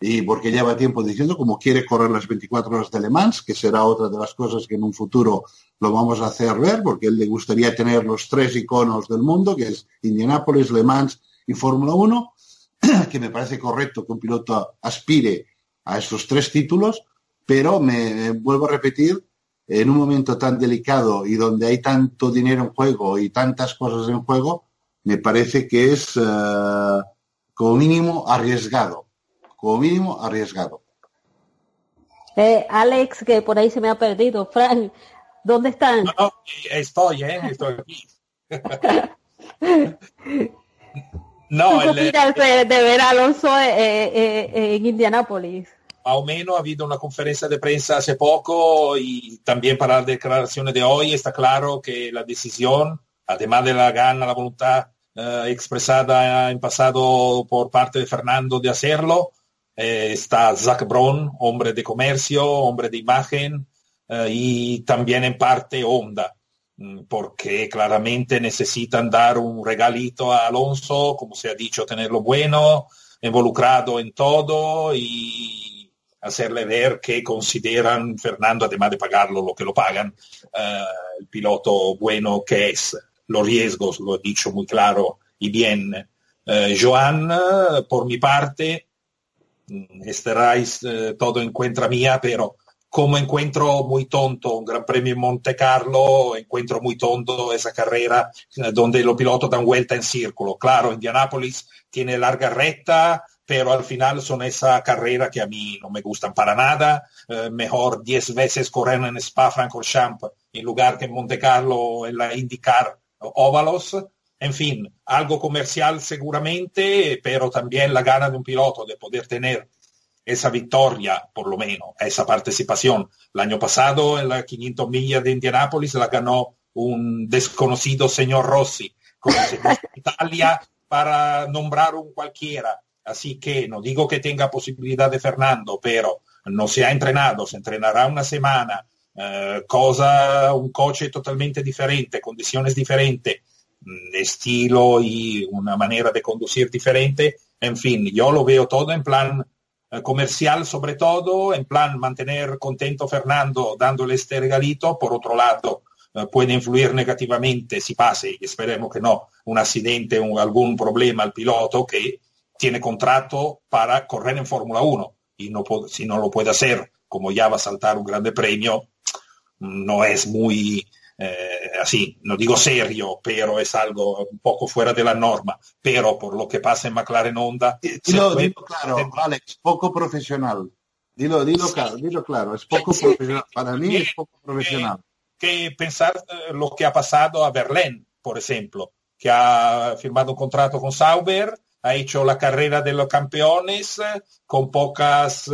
y porque lleva tiempo diciendo como quiere correr las 24 horas de Le Mans, que será otra de las cosas que en un futuro lo vamos a hacer ver, porque él le gustaría tener los tres iconos del mundo, que es Indianapolis, Le Mans y Fórmula 1, que me parece correcto que un piloto aspire a esos tres títulos, pero me vuelvo a repetir, en un momento tan delicado y donde hay tanto dinero en juego y tantas cosas en juego, me parece que es eh, como mínimo arriesgado, como mínimo arriesgado. Eh, Alex, que por ahí se me ha perdido. Frank, ¿dónde están? No, estoy, ¿eh? Estoy aquí. no, el, de, de, ver a Alonso eh, en Indianápolis? Más o menos ha habido una conferencia de prensa hace poco y también para las declaraciones de hoy está claro que la decisión, además de la gana, la voluntad eh, expresada en pasado por parte de Fernando de hacerlo, eh, está Zach Brown, hombre de comercio, hombre de imagen eh, y también en parte Honda, mm, porque claramente necesitan dar un regalito a Alonso, como se ha dicho, tenerlo bueno, involucrado en todo y hacerle ver que consideran Fernando, además de pagarlo lo que lo pagan, eh, el piloto bueno que es. Los riesgos, lo he dicho muy claro y bien. Eh, Joan, por mi parte, mm, estaréis eh, todo en contra mía, pero como encuentro muy tonto un Gran Premio en Monte Carlo, encuentro muy tonto esa carrera donde los pilotos dan vuelta en círculo. Claro, Indianápolis tiene larga recta, pero al final son esa carrera que a mí no me gustan para nada. Eh, mejor diez veces correr en Spa-Francorchamps en lugar que en Monte Carlo en la IndyCar óvalos. En fin, algo comercial seguramente, pero también la gana de un piloto de poder tener esa victoria, por lo menos, esa participación. El año pasado en la 500 millas de Indianápolis la ganó un desconocido señor Rossi, como se dice en Italia, para nombrar un cualquiera. Así que no digo que tenga posibilidad de Fernando, pero no se ha entrenado, se entrenará una semana, eh, cosa, un coche totalmente diferente, condiciones diferentes, mm, estilo y una manera de conducir diferente. En fin, yo lo veo todo en plan eh, comercial sobre todo, en plan mantener contento Fernando dándole este regalito, por otro lado eh, puede influir negativamente si pase, y esperemos que no, un accidente o algún problema al piloto que tiene contrato para correr en Fórmula 1 y no, si no lo puede hacer, como ya va a saltar un grande premio, no es muy eh, así, no digo serio, pero es algo un poco fuera de la norma. Pero por lo que pasa en McLaren Honda... Dilo, claro, Alex, poco profesional. Dilo, dilo, claro, dilo claro, es poco profesional. Para mí es poco profesional. Que, pensar eh, lo que ha pasado a Berlín, por ejemplo, que ha firmado un contrato con Sauber, ha hecho la carrera de los campeones eh, con pocas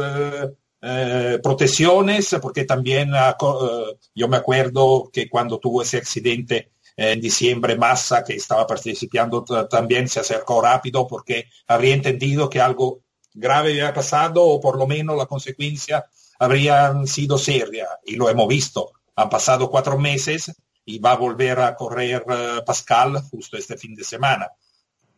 eh, protecciones, porque también ah, eh, yo me acuerdo que cuando tuvo ese accidente en diciembre, Massa, que estaba participando, también se acercó rápido porque habría entendido que algo grave había pasado o por lo menos la consecuencia habrían sido seria. Y lo hemos visto. Han pasado cuatro meses y va a volver a correr eh, Pascal justo este fin de semana,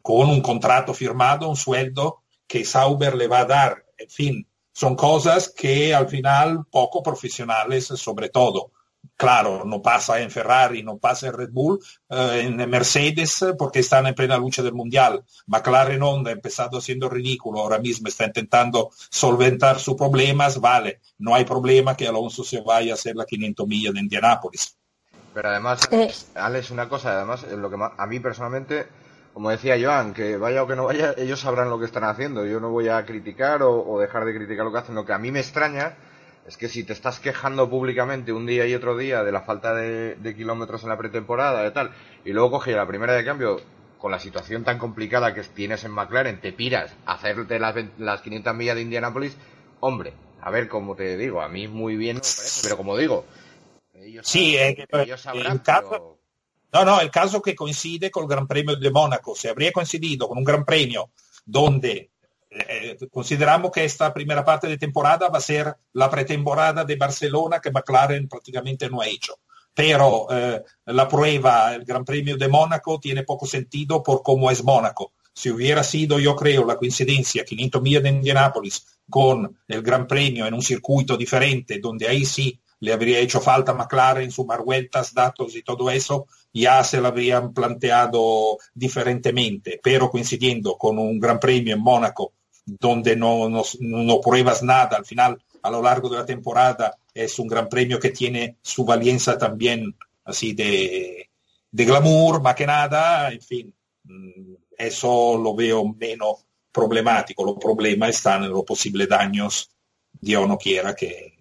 con un contrato firmado, un sueldo que Sauber le va a dar. En fin, son cosas que al final poco profesionales sobre todo. Claro, no pasa en Ferrari, no pasa en Red Bull, eh, en Mercedes porque están en plena lucha del mundial. McLaren Honda ha empezado haciendo ridículo, ahora mismo está intentando solventar sus problemas, vale, no hay problema que Alonso se vaya a hacer la 500 millas de Indianápolis. Pero además, eh. Alex, una cosa, además, lo que a mí personalmente como decía Joan, que vaya o que no vaya, ellos sabrán lo que están haciendo. Yo no voy a criticar o, dejar de criticar lo que hacen. Lo que a mí me extraña es que si te estás quejando públicamente un día y otro día de la falta de, kilómetros en la pretemporada y tal, y luego coges la primera de cambio con la situación tan complicada que tienes en McLaren, te piras a hacerte las, las 500 millas de Indianapolis, hombre, a ver, como te digo, a mí muy bien me parece, pero como digo, ellos, sí, eh, ellos sabrán, no, no, el caso que coincide con el Gran Premio de Mónaco. Se habría coincidido con un Gran Premio donde eh, consideramos que esta primera parte de temporada va a ser la pretemporada de Barcelona que McLaren prácticamente no ha hecho. Pero eh, la prueba, el Gran Premio de Mónaco, tiene poco sentido por cómo es Mónaco. Si hubiera sido, yo creo, la coincidencia 500 millas de Indianápolis con el Gran Premio en un circuito diferente, donde ahí sí le habría hecho falta McLaren, sumar vueltas, datos y todo eso, ya se lo habrían planteado diferentemente, pero coincidiendo con un gran premio en Mónaco, donde no, no, pruebas nada, al final, a lo largo de la temporada, es un gran premio que tiene su valencia también así de, de glamour, más que nada, en fin, mm, eso lo veo menos problemático. Los problemas están en los posibles daños, Dios no quiera que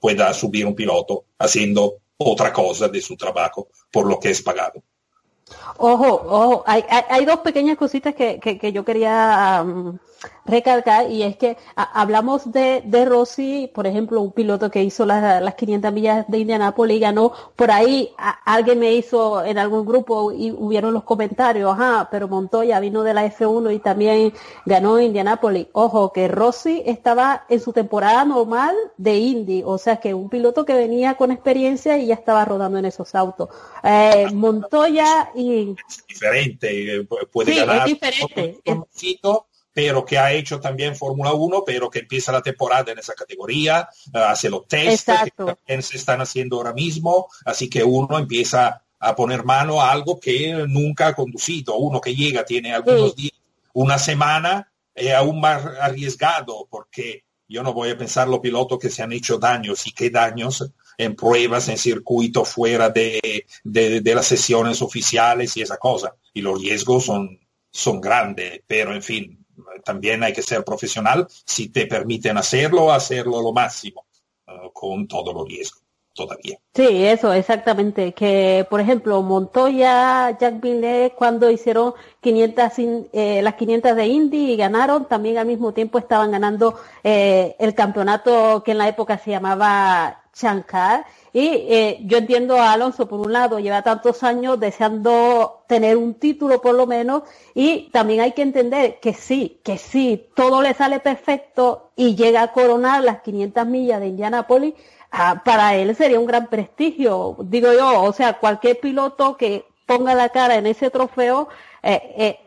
pueda subir un piloto haciendo otra cosa de su trabajo por lo que es pagado. Ojo, ojo, hay, hay, dos pequeñas cositas que, que, yo quería recargar y es que hablamos de, de Rossi, por ejemplo, un piloto que hizo las 500 millas de Indianápolis y ganó, por ahí alguien me hizo en algún grupo y hubieron los comentarios, ajá, pero Montoya vino de la F1 y también ganó Indianápolis. Ojo, que Rossi estaba en su temporada normal de Indy, o sea que un piloto que venía con experiencia y ya estaba rodando en esos autos. Eh, Montoya y... Es diferente, eh, puede ganar. Es diferente pero que ha hecho también Fórmula 1, pero que empieza la temporada en esa categoría, eh, hace los test que también se están haciendo ahora mismo, así que uno empieza a poner mano a algo que nunca ha conducido. Uno que llega tiene algunos días, una semana, es aún más arriesgado, porque yo no voy a pensar los pilotos que se han hecho daños y qué daños en pruebas, en circuito, fuera de, de, las sesiones oficiales y esa cosa. Y los riesgos son, son grandes, pero en fin, también hay que ser profesional. Si te permiten hacerlo, hacerlo lo máximo, uh, con todo lo riesgo todavía. Sí, eso, exactamente. Que, por ejemplo, Montoya, Jack Villeneuve, cuando hicieron 500, eh, las 500 de Indy y ganaron, también al mismo tiempo estaban ganando eh, el campeonato que en la época se llamaba Shankar. Y eh, yo entiendo a Alonso, por un lado, lleva tantos años deseando tener un título por lo menos, y también hay que entender que sí, que sí, todo le sale perfecto y llega a coronar las 500 millas de Indianapolis, ah, para él sería un gran prestigio, digo yo, o sea, cualquier piloto que ponga la cara en ese trofeo, eh, eh,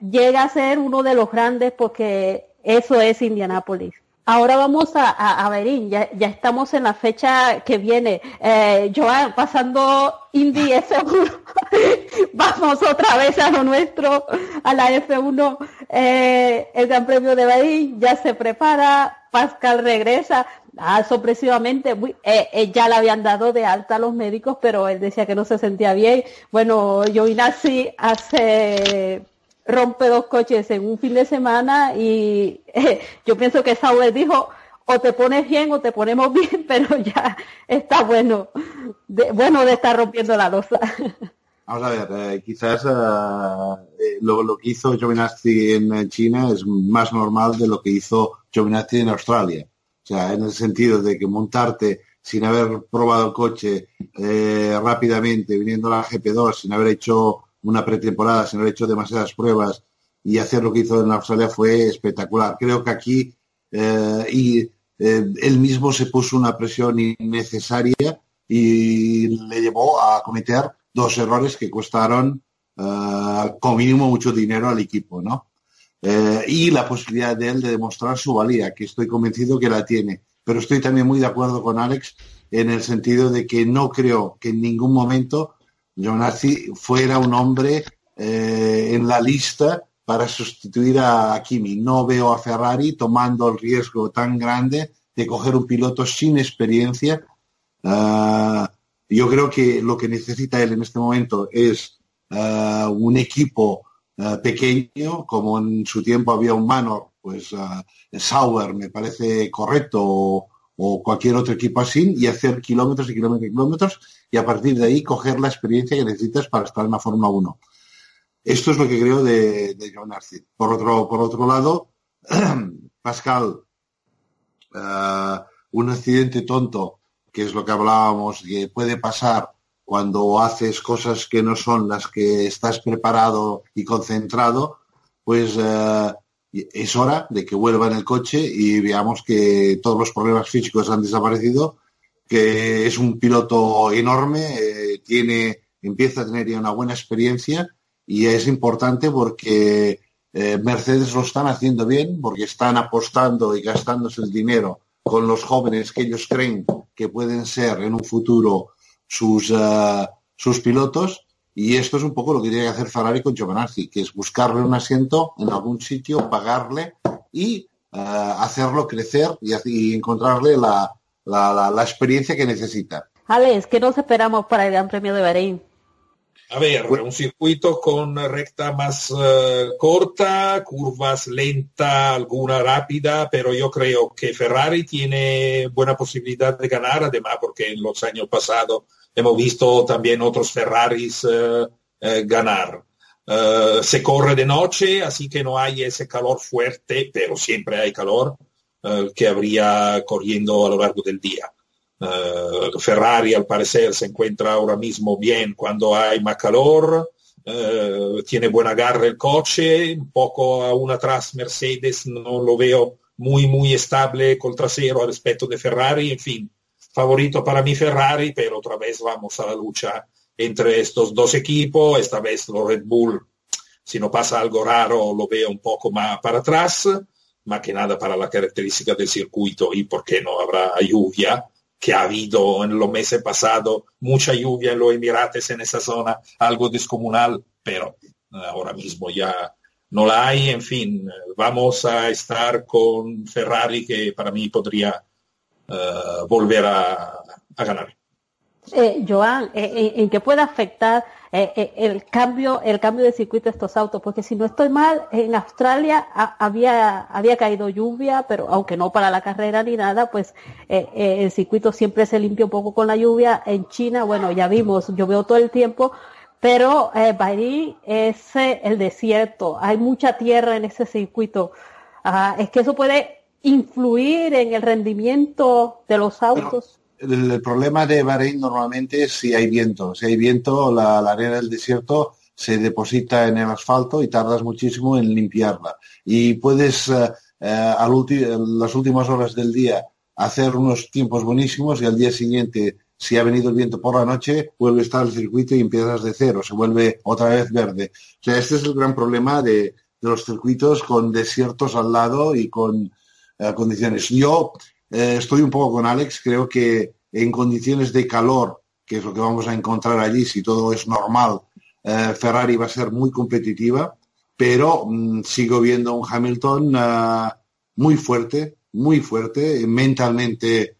llega a ser uno de los grandes porque Eso es Indianápolis. Ahora vamos a, a, Berín, ya, ya, estamos en la fecha que viene. Eh, Joan, pasando Indy F1, vamos otra vez a lo nuestro, a la F1. Eh, el Gran Premio de Berín ya se prepara, Pascal regresa. Ah, sorpresivamente, eh, eh, ya le habían dado de alta a los médicos, pero él decía que no se sentía bien. Bueno, Giovinazzi hace rompe dos coches en un fin de semana y eh, yo pienso que Sauber dijo o te pones bien o te ponemos bien, pero ya está bueno, de, bueno de estar rompiendo la losa. Vamos a ver, eh, quizás eh, lo, lo, que hizo Giovinazzi en China es más normal de lo que hizo Giovinazzi en Australia. O sea, en el sentido de que montarte sin haber probado el coche rápidamente, viniendo a la GP2, sin haber hecho una pretemporada sin haber hecho demasiadas pruebas y hacer lo que hizo en Australia fue espectacular. Creo que aquí eh, y eh, él mismo se puso una presión innecesaria y le llevó a cometer dos errores que costaron uh, como mínimo mucho dinero al equipo, ¿no? y la posibilidad de él de demostrar su valía, que estoy convencido que la tiene. Pero estoy también muy de acuerdo con Alex en el sentido de que no creo que en ningún momento Giovinazzi fuera un hombre eh, en la lista para sustituir a Kimi. No veo a Ferrari tomando el riesgo tan grande de coger un piloto sin experiencia. Uh, yo creo que lo que necesita él en este momento es uh, un equipo uh, pequeño, como en su tiempo había un Manor, pues Sauer me parece correcto, o cualquier otro equipo así, y hacer kilómetros y kilómetros y kilómetros y a partir de ahí coger la experiencia que necesitas para estar en la Fórmula 1. Esto es lo que creo de, de John Arcid. Por otro, por otro lado, Pascal, uh, un accidente tonto, que es lo que hablábamos, que puede pasar cuando haces cosas que no son las que estás preparado y concentrado, pues uh, es hora de que vuelva en el coche y veamos que todos los problemas físicos han desaparecido que es un piloto enorme, eh, tiene, empieza a tener ya una buena experiencia y es importante porque eh, Mercedes lo están haciendo bien, porque están apostando y gastándose el dinero con los jóvenes que ellos creen que pueden ser en un futuro sus, uh, sus pilotos. Y esto es un poco lo que tiene que hacer Ferrari con Giovanazzi, que es buscarle un asiento en algún sitio, pagarle y uh, hacerlo crecer y, y encontrarle la, la, la, la experiencia que necesita. Alex, ¿qué nos esperamos para el Gran Premio de Bahrein? A ver, un circuito con recta más uh, corta, curvas lenta, alguna rápida, pero yo creo que Ferrari tiene buena posibilidad de ganar, además porque en los años pasados hemos visto también otros Ferraris uh, uh, ganar. se corre de noche, así que no hay ese calor fuerte, pero siempre hay calor. Eh, que habría corriendo a lo largo del día. Eh, Ferrari al parecer se encuentra ahora mismo bien cuando hay más calor, eh, tiene buen agarre el coche, un poco aún atrás Mercedes no lo veo muy muy estable con trasero al respecto de Ferrari, en fin, favorito para mí Ferrari, pero otra vez vamos a la lucha entre estos dos equipos, esta vez los Red Bull, si no pasa algo raro, lo veo un poco más para atrás más que nada para la característica del circuito y por qué no habrá lluvia, que ha habido en los meses pasados mucha lluvia en los Emirates, en esa zona, algo descomunal, pero ahora mismo ya no la hay. En fin, vamos a estar con Ferrari, que para mí podría uh, volver a, ganar. Eh, Joan, eh, ¿en qué puede afectar eh, eh, el cambio el cambio de circuito de estos autos? Porque si no estoy mal, en Australia había había caído lluvia, pero aunque no para la carrera ni nada, pues eh, el circuito siempre se limpia un poco con la lluvia. En China, bueno, ya vimos, llovió todo el tiempo, pero eh, Bahrein es el desierto, hay mucha tierra en ese circuito. Ah, es que eso puede influir en el rendimiento de los autos el, problema de Bahrein normalmente es si hay viento. Si hay viento, la, la, arena del desierto se deposita en el asfalto y tardas muchísimo en limpiarla. Y puedes, uh, uh, las últimas horas del día, hacer unos tiempos buenísimos y al día siguiente, si ha venido el viento por la noche, vuelve a estar el circuito y empiezas de cero, se vuelve otra vez verde. O sea, este es el gran problema de, de los circuitos con desiertos al lado y con eh, condiciones. Yo eh, estoy un poco con Alex, creo que en condiciones de calor, que es lo que vamos a encontrar allí, si todo es normal, eh, Ferrari va a ser muy competitiva, pero mm, sigo viendo un Hamilton muy fuerte, muy fuerte, mentalmente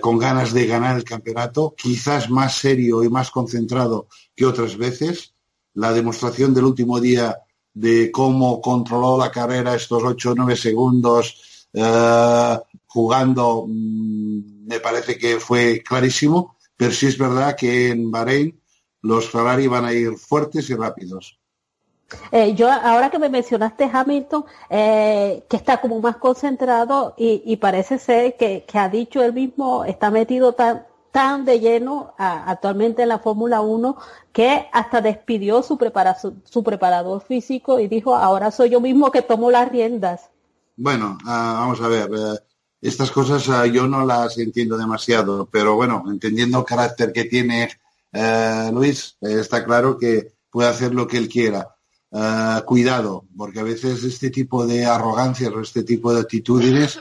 con ganas de ganar el campeonato, quizás más serio y más concentrado que otras veces. La demostración del último día de cómo controló la carrera estos 8 o 9 segundos eh, jugando, mm, me parece que fue clarísimo, pero sí es verdad que en Bahrein los Ferrari van a ir fuertes y rápidos. Eh, yo ahora que me mencionaste Hamilton, eh, que está como más concentrado y, parece ser que, que, ha dicho él mismo, está metido tan, tan de lleno actualmente en la Fórmula 1 que hasta despidió su, su preparador físico y dijo, ahora soy yo mismo que tomo las riendas. Bueno, ah, vamos a ver, eh, estas cosas ah, yo no las entiendo demasiado, pero bueno, entendiendo el carácter que tiene eh, Luis, eh, está claro que puede hacer lo que él quiera. cuidado, porque a veces este tipo de arrogancias o este tipo de actitudes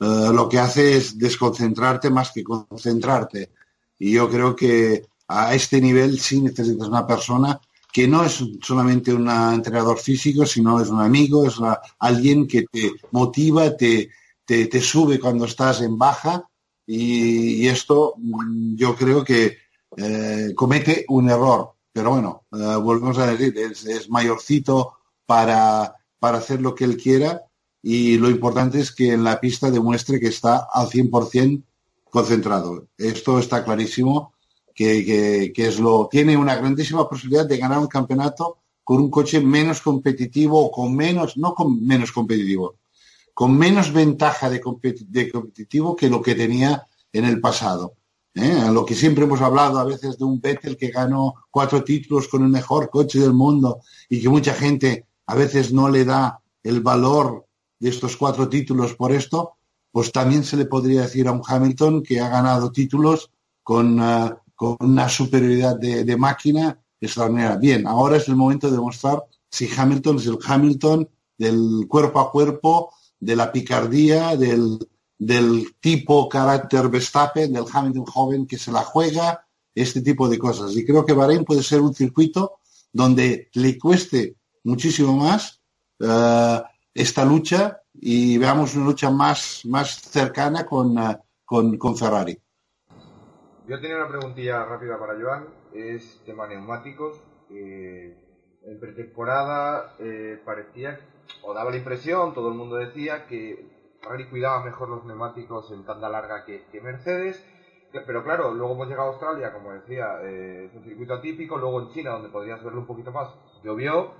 lo que hace es desconcentrarte más que concentrarte. Y yo creo que a este nivel sí necesitas una persona que no es solamente un entrenador físico, sino es un amigo, es alguien que te motiva, te, te, sube cuando estás en baja y, esto mm, yo creo que eh, comete un error. Pero bueno, eh, volvemos a decir, es, es mayorcito para, para hacer lo que él quiera y lo importante es que en la pista demuestre que está al 100% concentrado. Esto está clarísimo, que, tiene una grandísima posibilidad de ganar un campeonato con un coche menos competitivo o con menos, no con menos competitivo, con menos ventaja de, competitivo que lo que tenía en el pasado. ¿eh? Lo que siempre hemos hablado a veces de un Vettel que ganó cuatro títulos con el mejor coche del mundo y que mucha gente a veces no le da el valor de estos cuatro títulos por esto, pues también se le podría decir a un Hamilton que ha ganado títulos con, eh, con una superioridad de, máquina extraordinaria. Bien, ahora es el momento de demostrar si Hamilton es el Hamilton del cuerpo a cuerpo, de la picardía, del, tipo carácter Verstappen, del Hamilton joven que se la juega, este tipo de cosas. Y creo que Bahrein puede ser un circuito donde le cueste muchísimo más uh, esta lucha y veamos una lucha más, más cercana con, eh, con Ferrari. Yo tenía una preguntilla rápida para Joan, es tema neumáticos. Eh, en pretemporada eh, parecía, o daba la impresión, todo el mundo decía que Ferrari cuidaba mejor los neumáticos en tanda larga que, que Mercedes, pero claro, luego hemos llegado a Australia, como decía, es un circuito atípico, luego en China, donde podrías verlo un poquito más, llovió,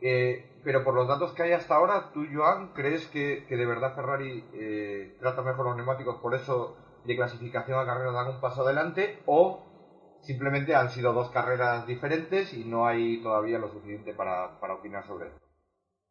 eh, pero por los datos que hay hasta ahora, tú, Joan, ¿crees que, de verdad Ferrari eh, trata mejor los neumáticos, por eso de clasificación a carrera dan un paso adelante? ¿O simplemente han sido dos carreras diferentes y no hay todavía lo suficiente para, opinar sobre eso?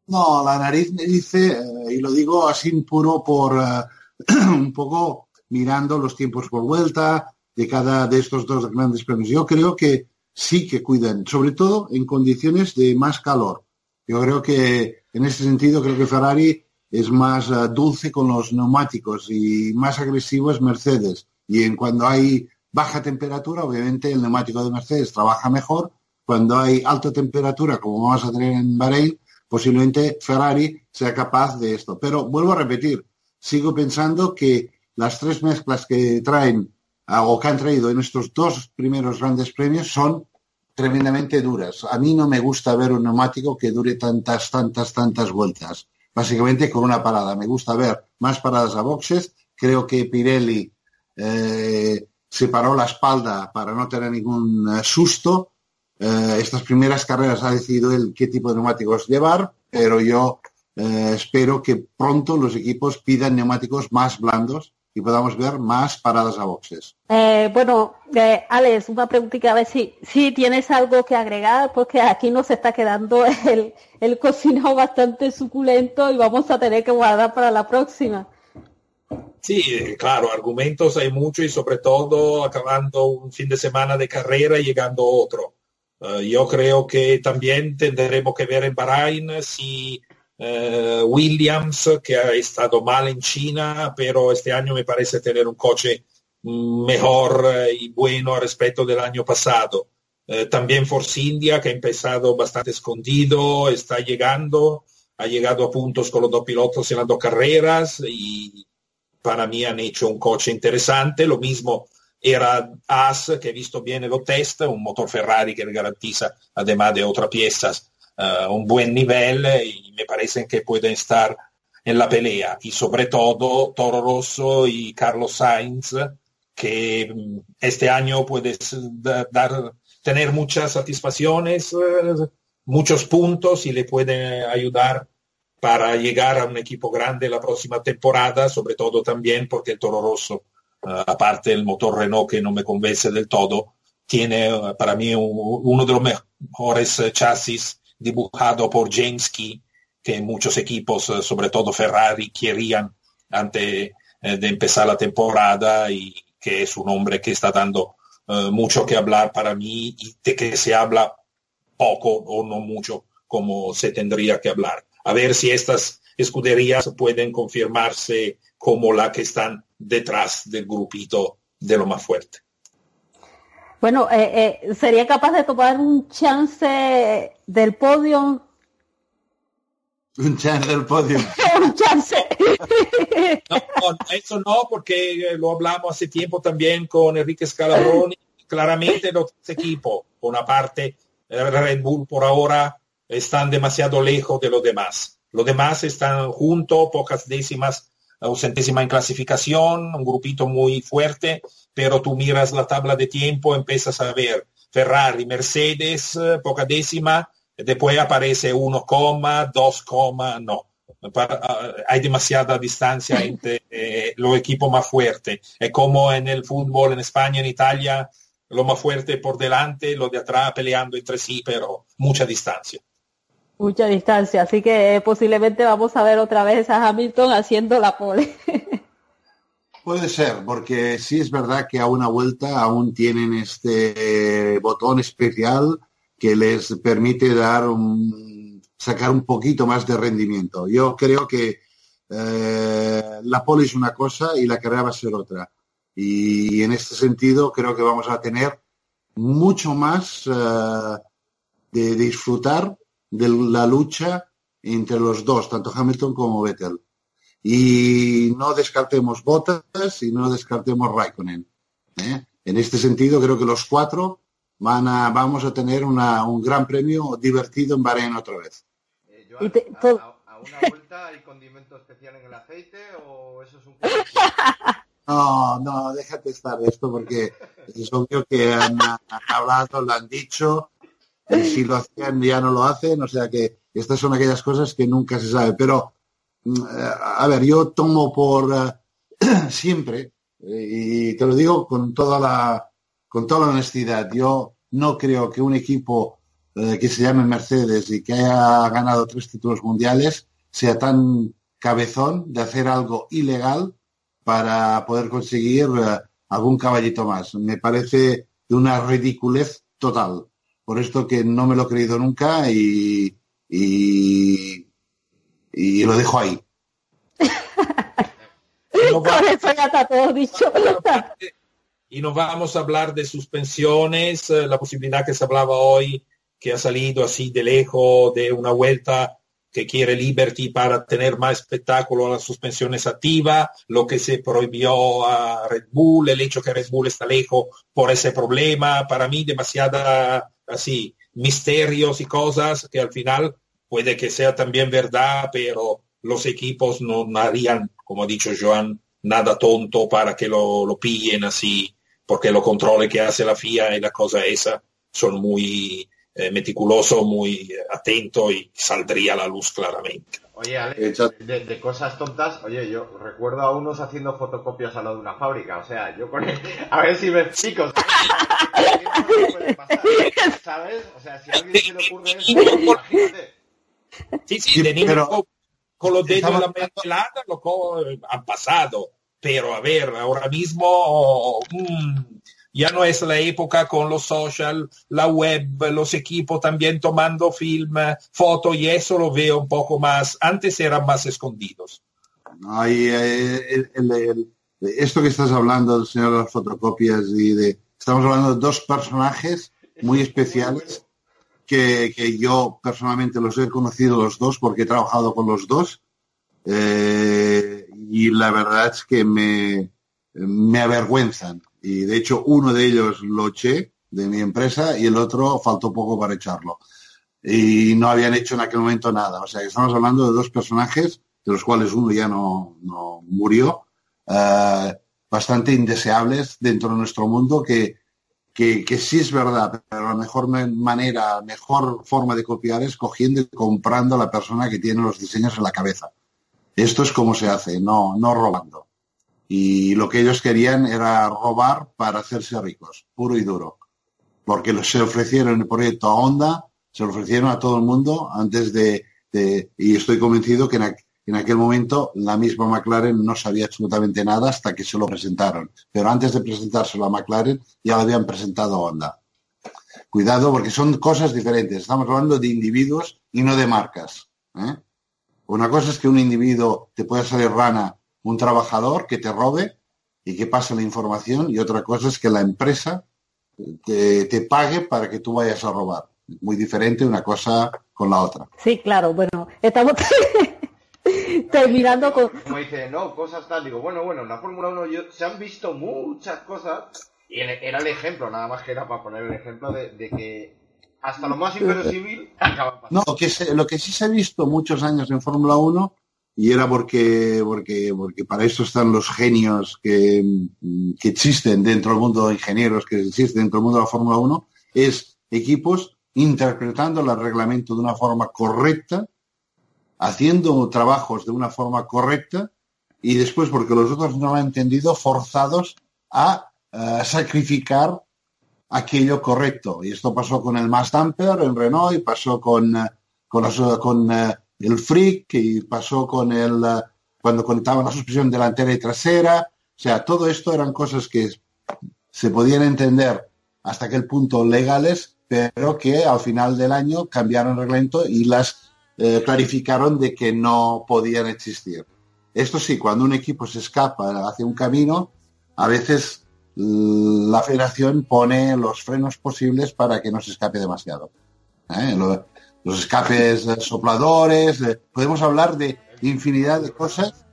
No, la nariz me dice, eh, y lo digo así puro por un poco mirando los tiempos por vuelta de cada de estos dos grandes premios. Yo creo que sí que cuidan, sobre todo en condiciones de más calor yo creo que en ese sentido creo que Ferrari es más eh, dulce con los neumáticos y más agresivo es Mercedes. Y en cuando hay baja temperatura, obviamente el neumático de Mercedes trabaja mejor. Cuando hay alta temperatura, como vamos a tener en Bahrein, posiblemente Ferrari sea capaz de esto. Pero vuelvo a repetir, sigo pensando que las tres mezclas que traen o que han traído en estos dos primeros grandes premios son tremendamente duras. A mí no me gusta ver un neumático que dure tantas, tantas, tantas vueltas. Básicamente con una parada. Me gusta ver más paradas a boxes. Creo que Pirelli eh, separó la espalda para no tener ningún eh, susto. Eh, estas primeras carreras ha decidido él qué tipo de neumáticos llevar, pero yo espero que pronto los equipos pidan neumáticos más blandos y podamos ver más paradas a boxes. Eh, bueno, eh, Alex, una preguntita, a ver si, si tienes algo que agregar, porque aquí nos está quedando el, el cocinado bastante suculento y vamos a tener que guardar para la próxima. Sí, claro, argumentos hay mucho y sobre todo acabando un fin de semana de carrera y llegando otro. Eh, yo creo que también tendremos que ver en Bahrain si eh, Williams, que ha estado mal en China, pero este año me parece tener un coche mejor eh, y bueno respecto del año pasado. también Force India, que ha empezado bastante escondido, está llegando, ha llegado a puntos con los dos pilotos en las dos carreras y para mí han hecho un coche interesante. Lo mismo era As, que he visto bien los test, un motor Ferrari que le garantiza, además de otras piezas, uh, un buen nivel y me parece que pueden estar en la pelea. Y sobre todo Toro Rosso y Carlos Sainz, que mm, este año puede dar, tener muchas satisfacciones, uh, muchos puntos y le pueden ayudar para llegar a un equipo grande la próxima temporada, sobre todo también porque Toro Rosso aparte el motor Renault que no me convence del todo, tiene para mí un, uno de los mejores chasis dibujado por James Key, que muchos equipos, sobre todo Ferrari, querían antes de empezar la temporada y que es un hombre que está dando mucho que hablar para mí y de que se habla poco o no mucho como se tendría que hablar. A ver si estas escuderías pueden confirmarse como la que están detrás del grupito de lo más fuerte. Bueno, eh, eh, ¿sería capaz de tomar un chance del podio? Un chance del podio. un chance. no, eso no, porque lo hablamos hace tiempo también con Enrique Scalabroni. Claramente los equipos, por una parte, Red Bull por ahora están demasiado lejos de los demás. Los demás están juntos, pocas décimas centésima en clasificación, un grupito muy fuerte, pero tú miras la tabla de tiempo, empiezas a ver Ferrari, Mercedes, eh, poca décima, después aparece 1, 2, no. Ah, hay demasiada distancia entre eh, los equipos más fuertes. Es como en el fútbol en España, en Italia, lo más fuerte por delante, lo de atrás peleando entre sí, pero mucha distancia mucha distancia, así que eh, posiblemente vamos a ver otra vez a Hamilton haciendo la pole. Puede ser, porque sí es verdad que a una vuelta aún tienen este botón especial que les permite dar un, sacar un poquito más de rendimiento. Yo creo que eh, la pole es una cosa y la carrera va a ser otra. Y en este sentido creo que vamos a tener mucho más eh, de disfrutar de la lucha entre los dos, tanto Hamilton como Vettel. Y no descartemos Bottas y no descartemos Raikkonen. ¿eh? En este sentido, creo que los cuatro van a, vamos a tener una, un gran premio divertido en Bahrein otra vez. Eh, a, una vuelta hay condimento especial en el aceite o eso es un... No, no, déjate estar esto porque es obvio que han hablado, lo han dicho si lo hacían ya no lo hacen, o sea que estas son aquellas cosas que nunca se sabe. Pero, mm, a ver, yo tomo por eh, siempre, y te lo digo con toda la, con toda la honestidad, yo no creo que un equipo eh, que se llame Mercedes y que haya ganado tres títulos mundiales sea tan cabezón de hacer algo ilegal para poder conseguir eh, algún caballito más. Me parece de una ridiculez total. Por esto que no me lo he creído nunca y, y, lo dejo ahí. y nos vamos a hablar de suspensiones, eh, la posibilidad que se hablaba hoy, que ha salido así de lejos de una vuelta que quiere Liberty para tener más espectáculo a las suspensiones activas, lo que se prohibió a Red Bull, el hecho que Red Bull está lejos por ese problema, para mí demasiada así misterios y cosas que al final puede que sea también verdad, pero los equipos no harían, como ha dicho Joan, nada tonto para que lo, lo pillen así, porque los controles que hace la FIA y la cosa esa son muy eh, meticuloso, muy atento y saldría a la luz claramente. Oye, Ale, de, cosas tontas, oye, yo recuerdo a unos haciendo fotocopias a lo de una fábrica, o sea, yo con a ver si me explico. ¿Sabes? O sea, si a alguien se le ocurre eso, imagínate. Sí, sí, de niño con, los dedos en la mermelada lo han pasado, pero a ver, ahora mismo mm, ya no es la época con los social, la web, los equipos también tomando film, foto y eso lo veo un poco más, antes eran más escondidos. Eh, esto que estás hablando, señor, de las fotocopias y de, estamos hablando de dos personajes muy especiales que, yo personalmente los he conocido los dos porque he trabajado con los dos eh, y la verdad es que me, me avergüenzan y de hecho uno de ellos lo eché de mi empresa y el otro faltó poco para echarlo. Y no habían hecho en aquel momento nada. O sea estamos hablando de dos personajes, de los cuales uno ya no, no murió, eh, bastante indeseables dentro de nuestro mundo, que, que, que, sí es verdad, pero la mejor manera, mejor forma de copiar es cogiendo y comprando a la persona que tiene los diseños en la cabeza. Esto es como se hace, no, no robando y lo que ellos querían era robar para hacerse ricos, puro y duro. Porque se ofrecieron el proyecto a Honda, se lo ofrecieron a todo el mundo antes de, y estoy convencido que en, aquel momento la misma McLaren no sabía absolutamente nada hasta que se lo presentaron. Pero antes de presentárselo a McLaren ya lo habían presentado a Honda. Cuidado porque son cosas diferentes. Estamos hablando de individuos y no de marcas. ¿eh? Una cosa es que un individuo te puede salir rana un trabajador que te robe y que pase la información y otra cosa es que la empresa te, pague para que tú vayas a robar. Muy diferente una cosa con la otra. Sí, claro, bueno, estamos terminando con... Como dice, no, cosas tal, digo, bueno, bueno, en la Fórmula 1 se han visto muchas cosas y era el ejemplo, nada más que era para poner el ejemplo de, que hasta lo más inverosímil acaba pasando. No, que lo que sí se ha visto muchos años en Fórmula 1 y era porque, porque, porque para eso están los genios que, que existen dentro del mundo de ingenieros, que existen dentro del mundo de la Fórmula 1, es equipos interpretando el reglamento de una forma correcta, haciendo trabajos de una forma correcta y después, porque los otros no lo han entendido, forzados a, sacrificar aquello correcto. Y esto pasó con el Mass Damper en Renault y pasó con, con, con el freak que pasó con el eh, cuando conectaban la suspensión delantera y trasera. O sea, todo esto eran cosas que se podían entender hasta aquel punto legales, pero que al final del año cambiaron el reglamento y las eh, clarificaron de que no podían existir. Esto sí, cuando un equipo se escapa hacia un camino, a veces la federación pone los frenos posibles para que no se escape demasiado. ¿Eh? Los escapes sopladores, eh, podemos hablar de infinidad de cosas,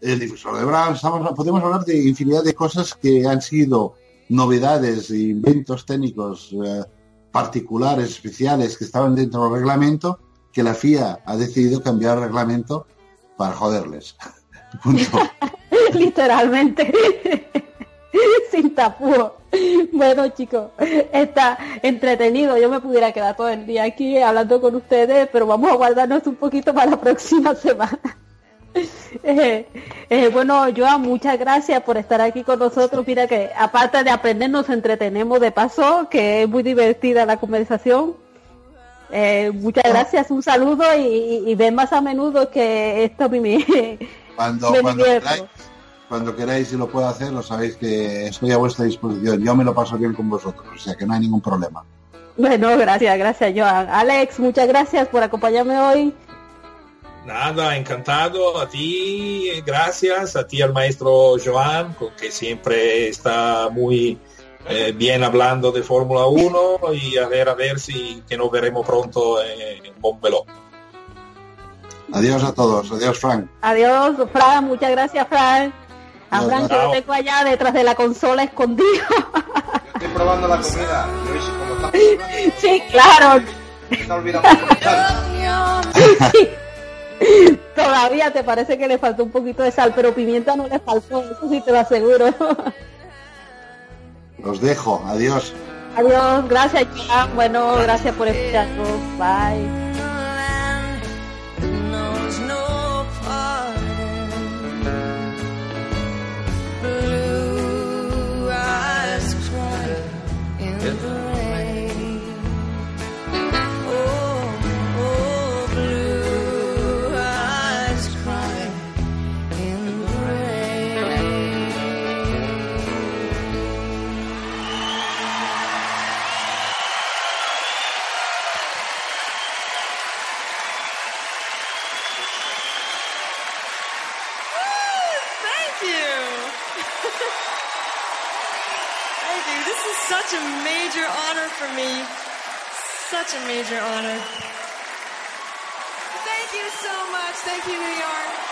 el difusor de Brown, podemos hablar de infinidad de cosas que han sido novedades e inventos técnicos eh, particulares, especiales, que estaban dentro del reglamento, que la FIA ha decidido cambiar el reglamento para joderles. Literalmente. Sin tapujos. Bueno, chicos, está entretenido. Yo me pudiera quedar todo el día aquí hablando con ustedes, pero vamos a guardarnos un poquito para la próxima semana. Eh, eh, bueno, Joan, muchas gracias por estar aquí con nosotros. Mira que aparte de aprender, nos entretenemos de paso, que es muy divertida la conversación. Eh, muchas ah. gracias, un saludo y, ven más a menudo que esto me, cuando, cuando queráis y lo puedo hacer, lo sabéis que estoy a vuestra disposición. Yo me lo paso bien con vosotros, o sea que no hay ningún problema. Bueno, gracias, gracias, Joan. Alex, muchas gracias por acompañarme hoy. Nada, encantado. A ti, gracias. A ti, al maestro Joan, que siempre está muy eh, bien hablando de Fórmula 1 y a ver, a ver si que nos veremos pronto en Montmeló. Adiós a todos. Adiós, Frank. Adiós, Frank. Muchas gracias, Frank. Abraham, que lo tengo allá detrás de la consola escondido. Estoy probando la comida. Sí, claro. Todavía te parece que le faltó un poquito de sal, pero pimienta no le faltó, eso sí te lo aseguro. Los dejo, adiós. Adiós, gracias, Bueno, gracias por escucharnos. Bye. For me. Such a major honor. Thank you so much. Thank you, New York.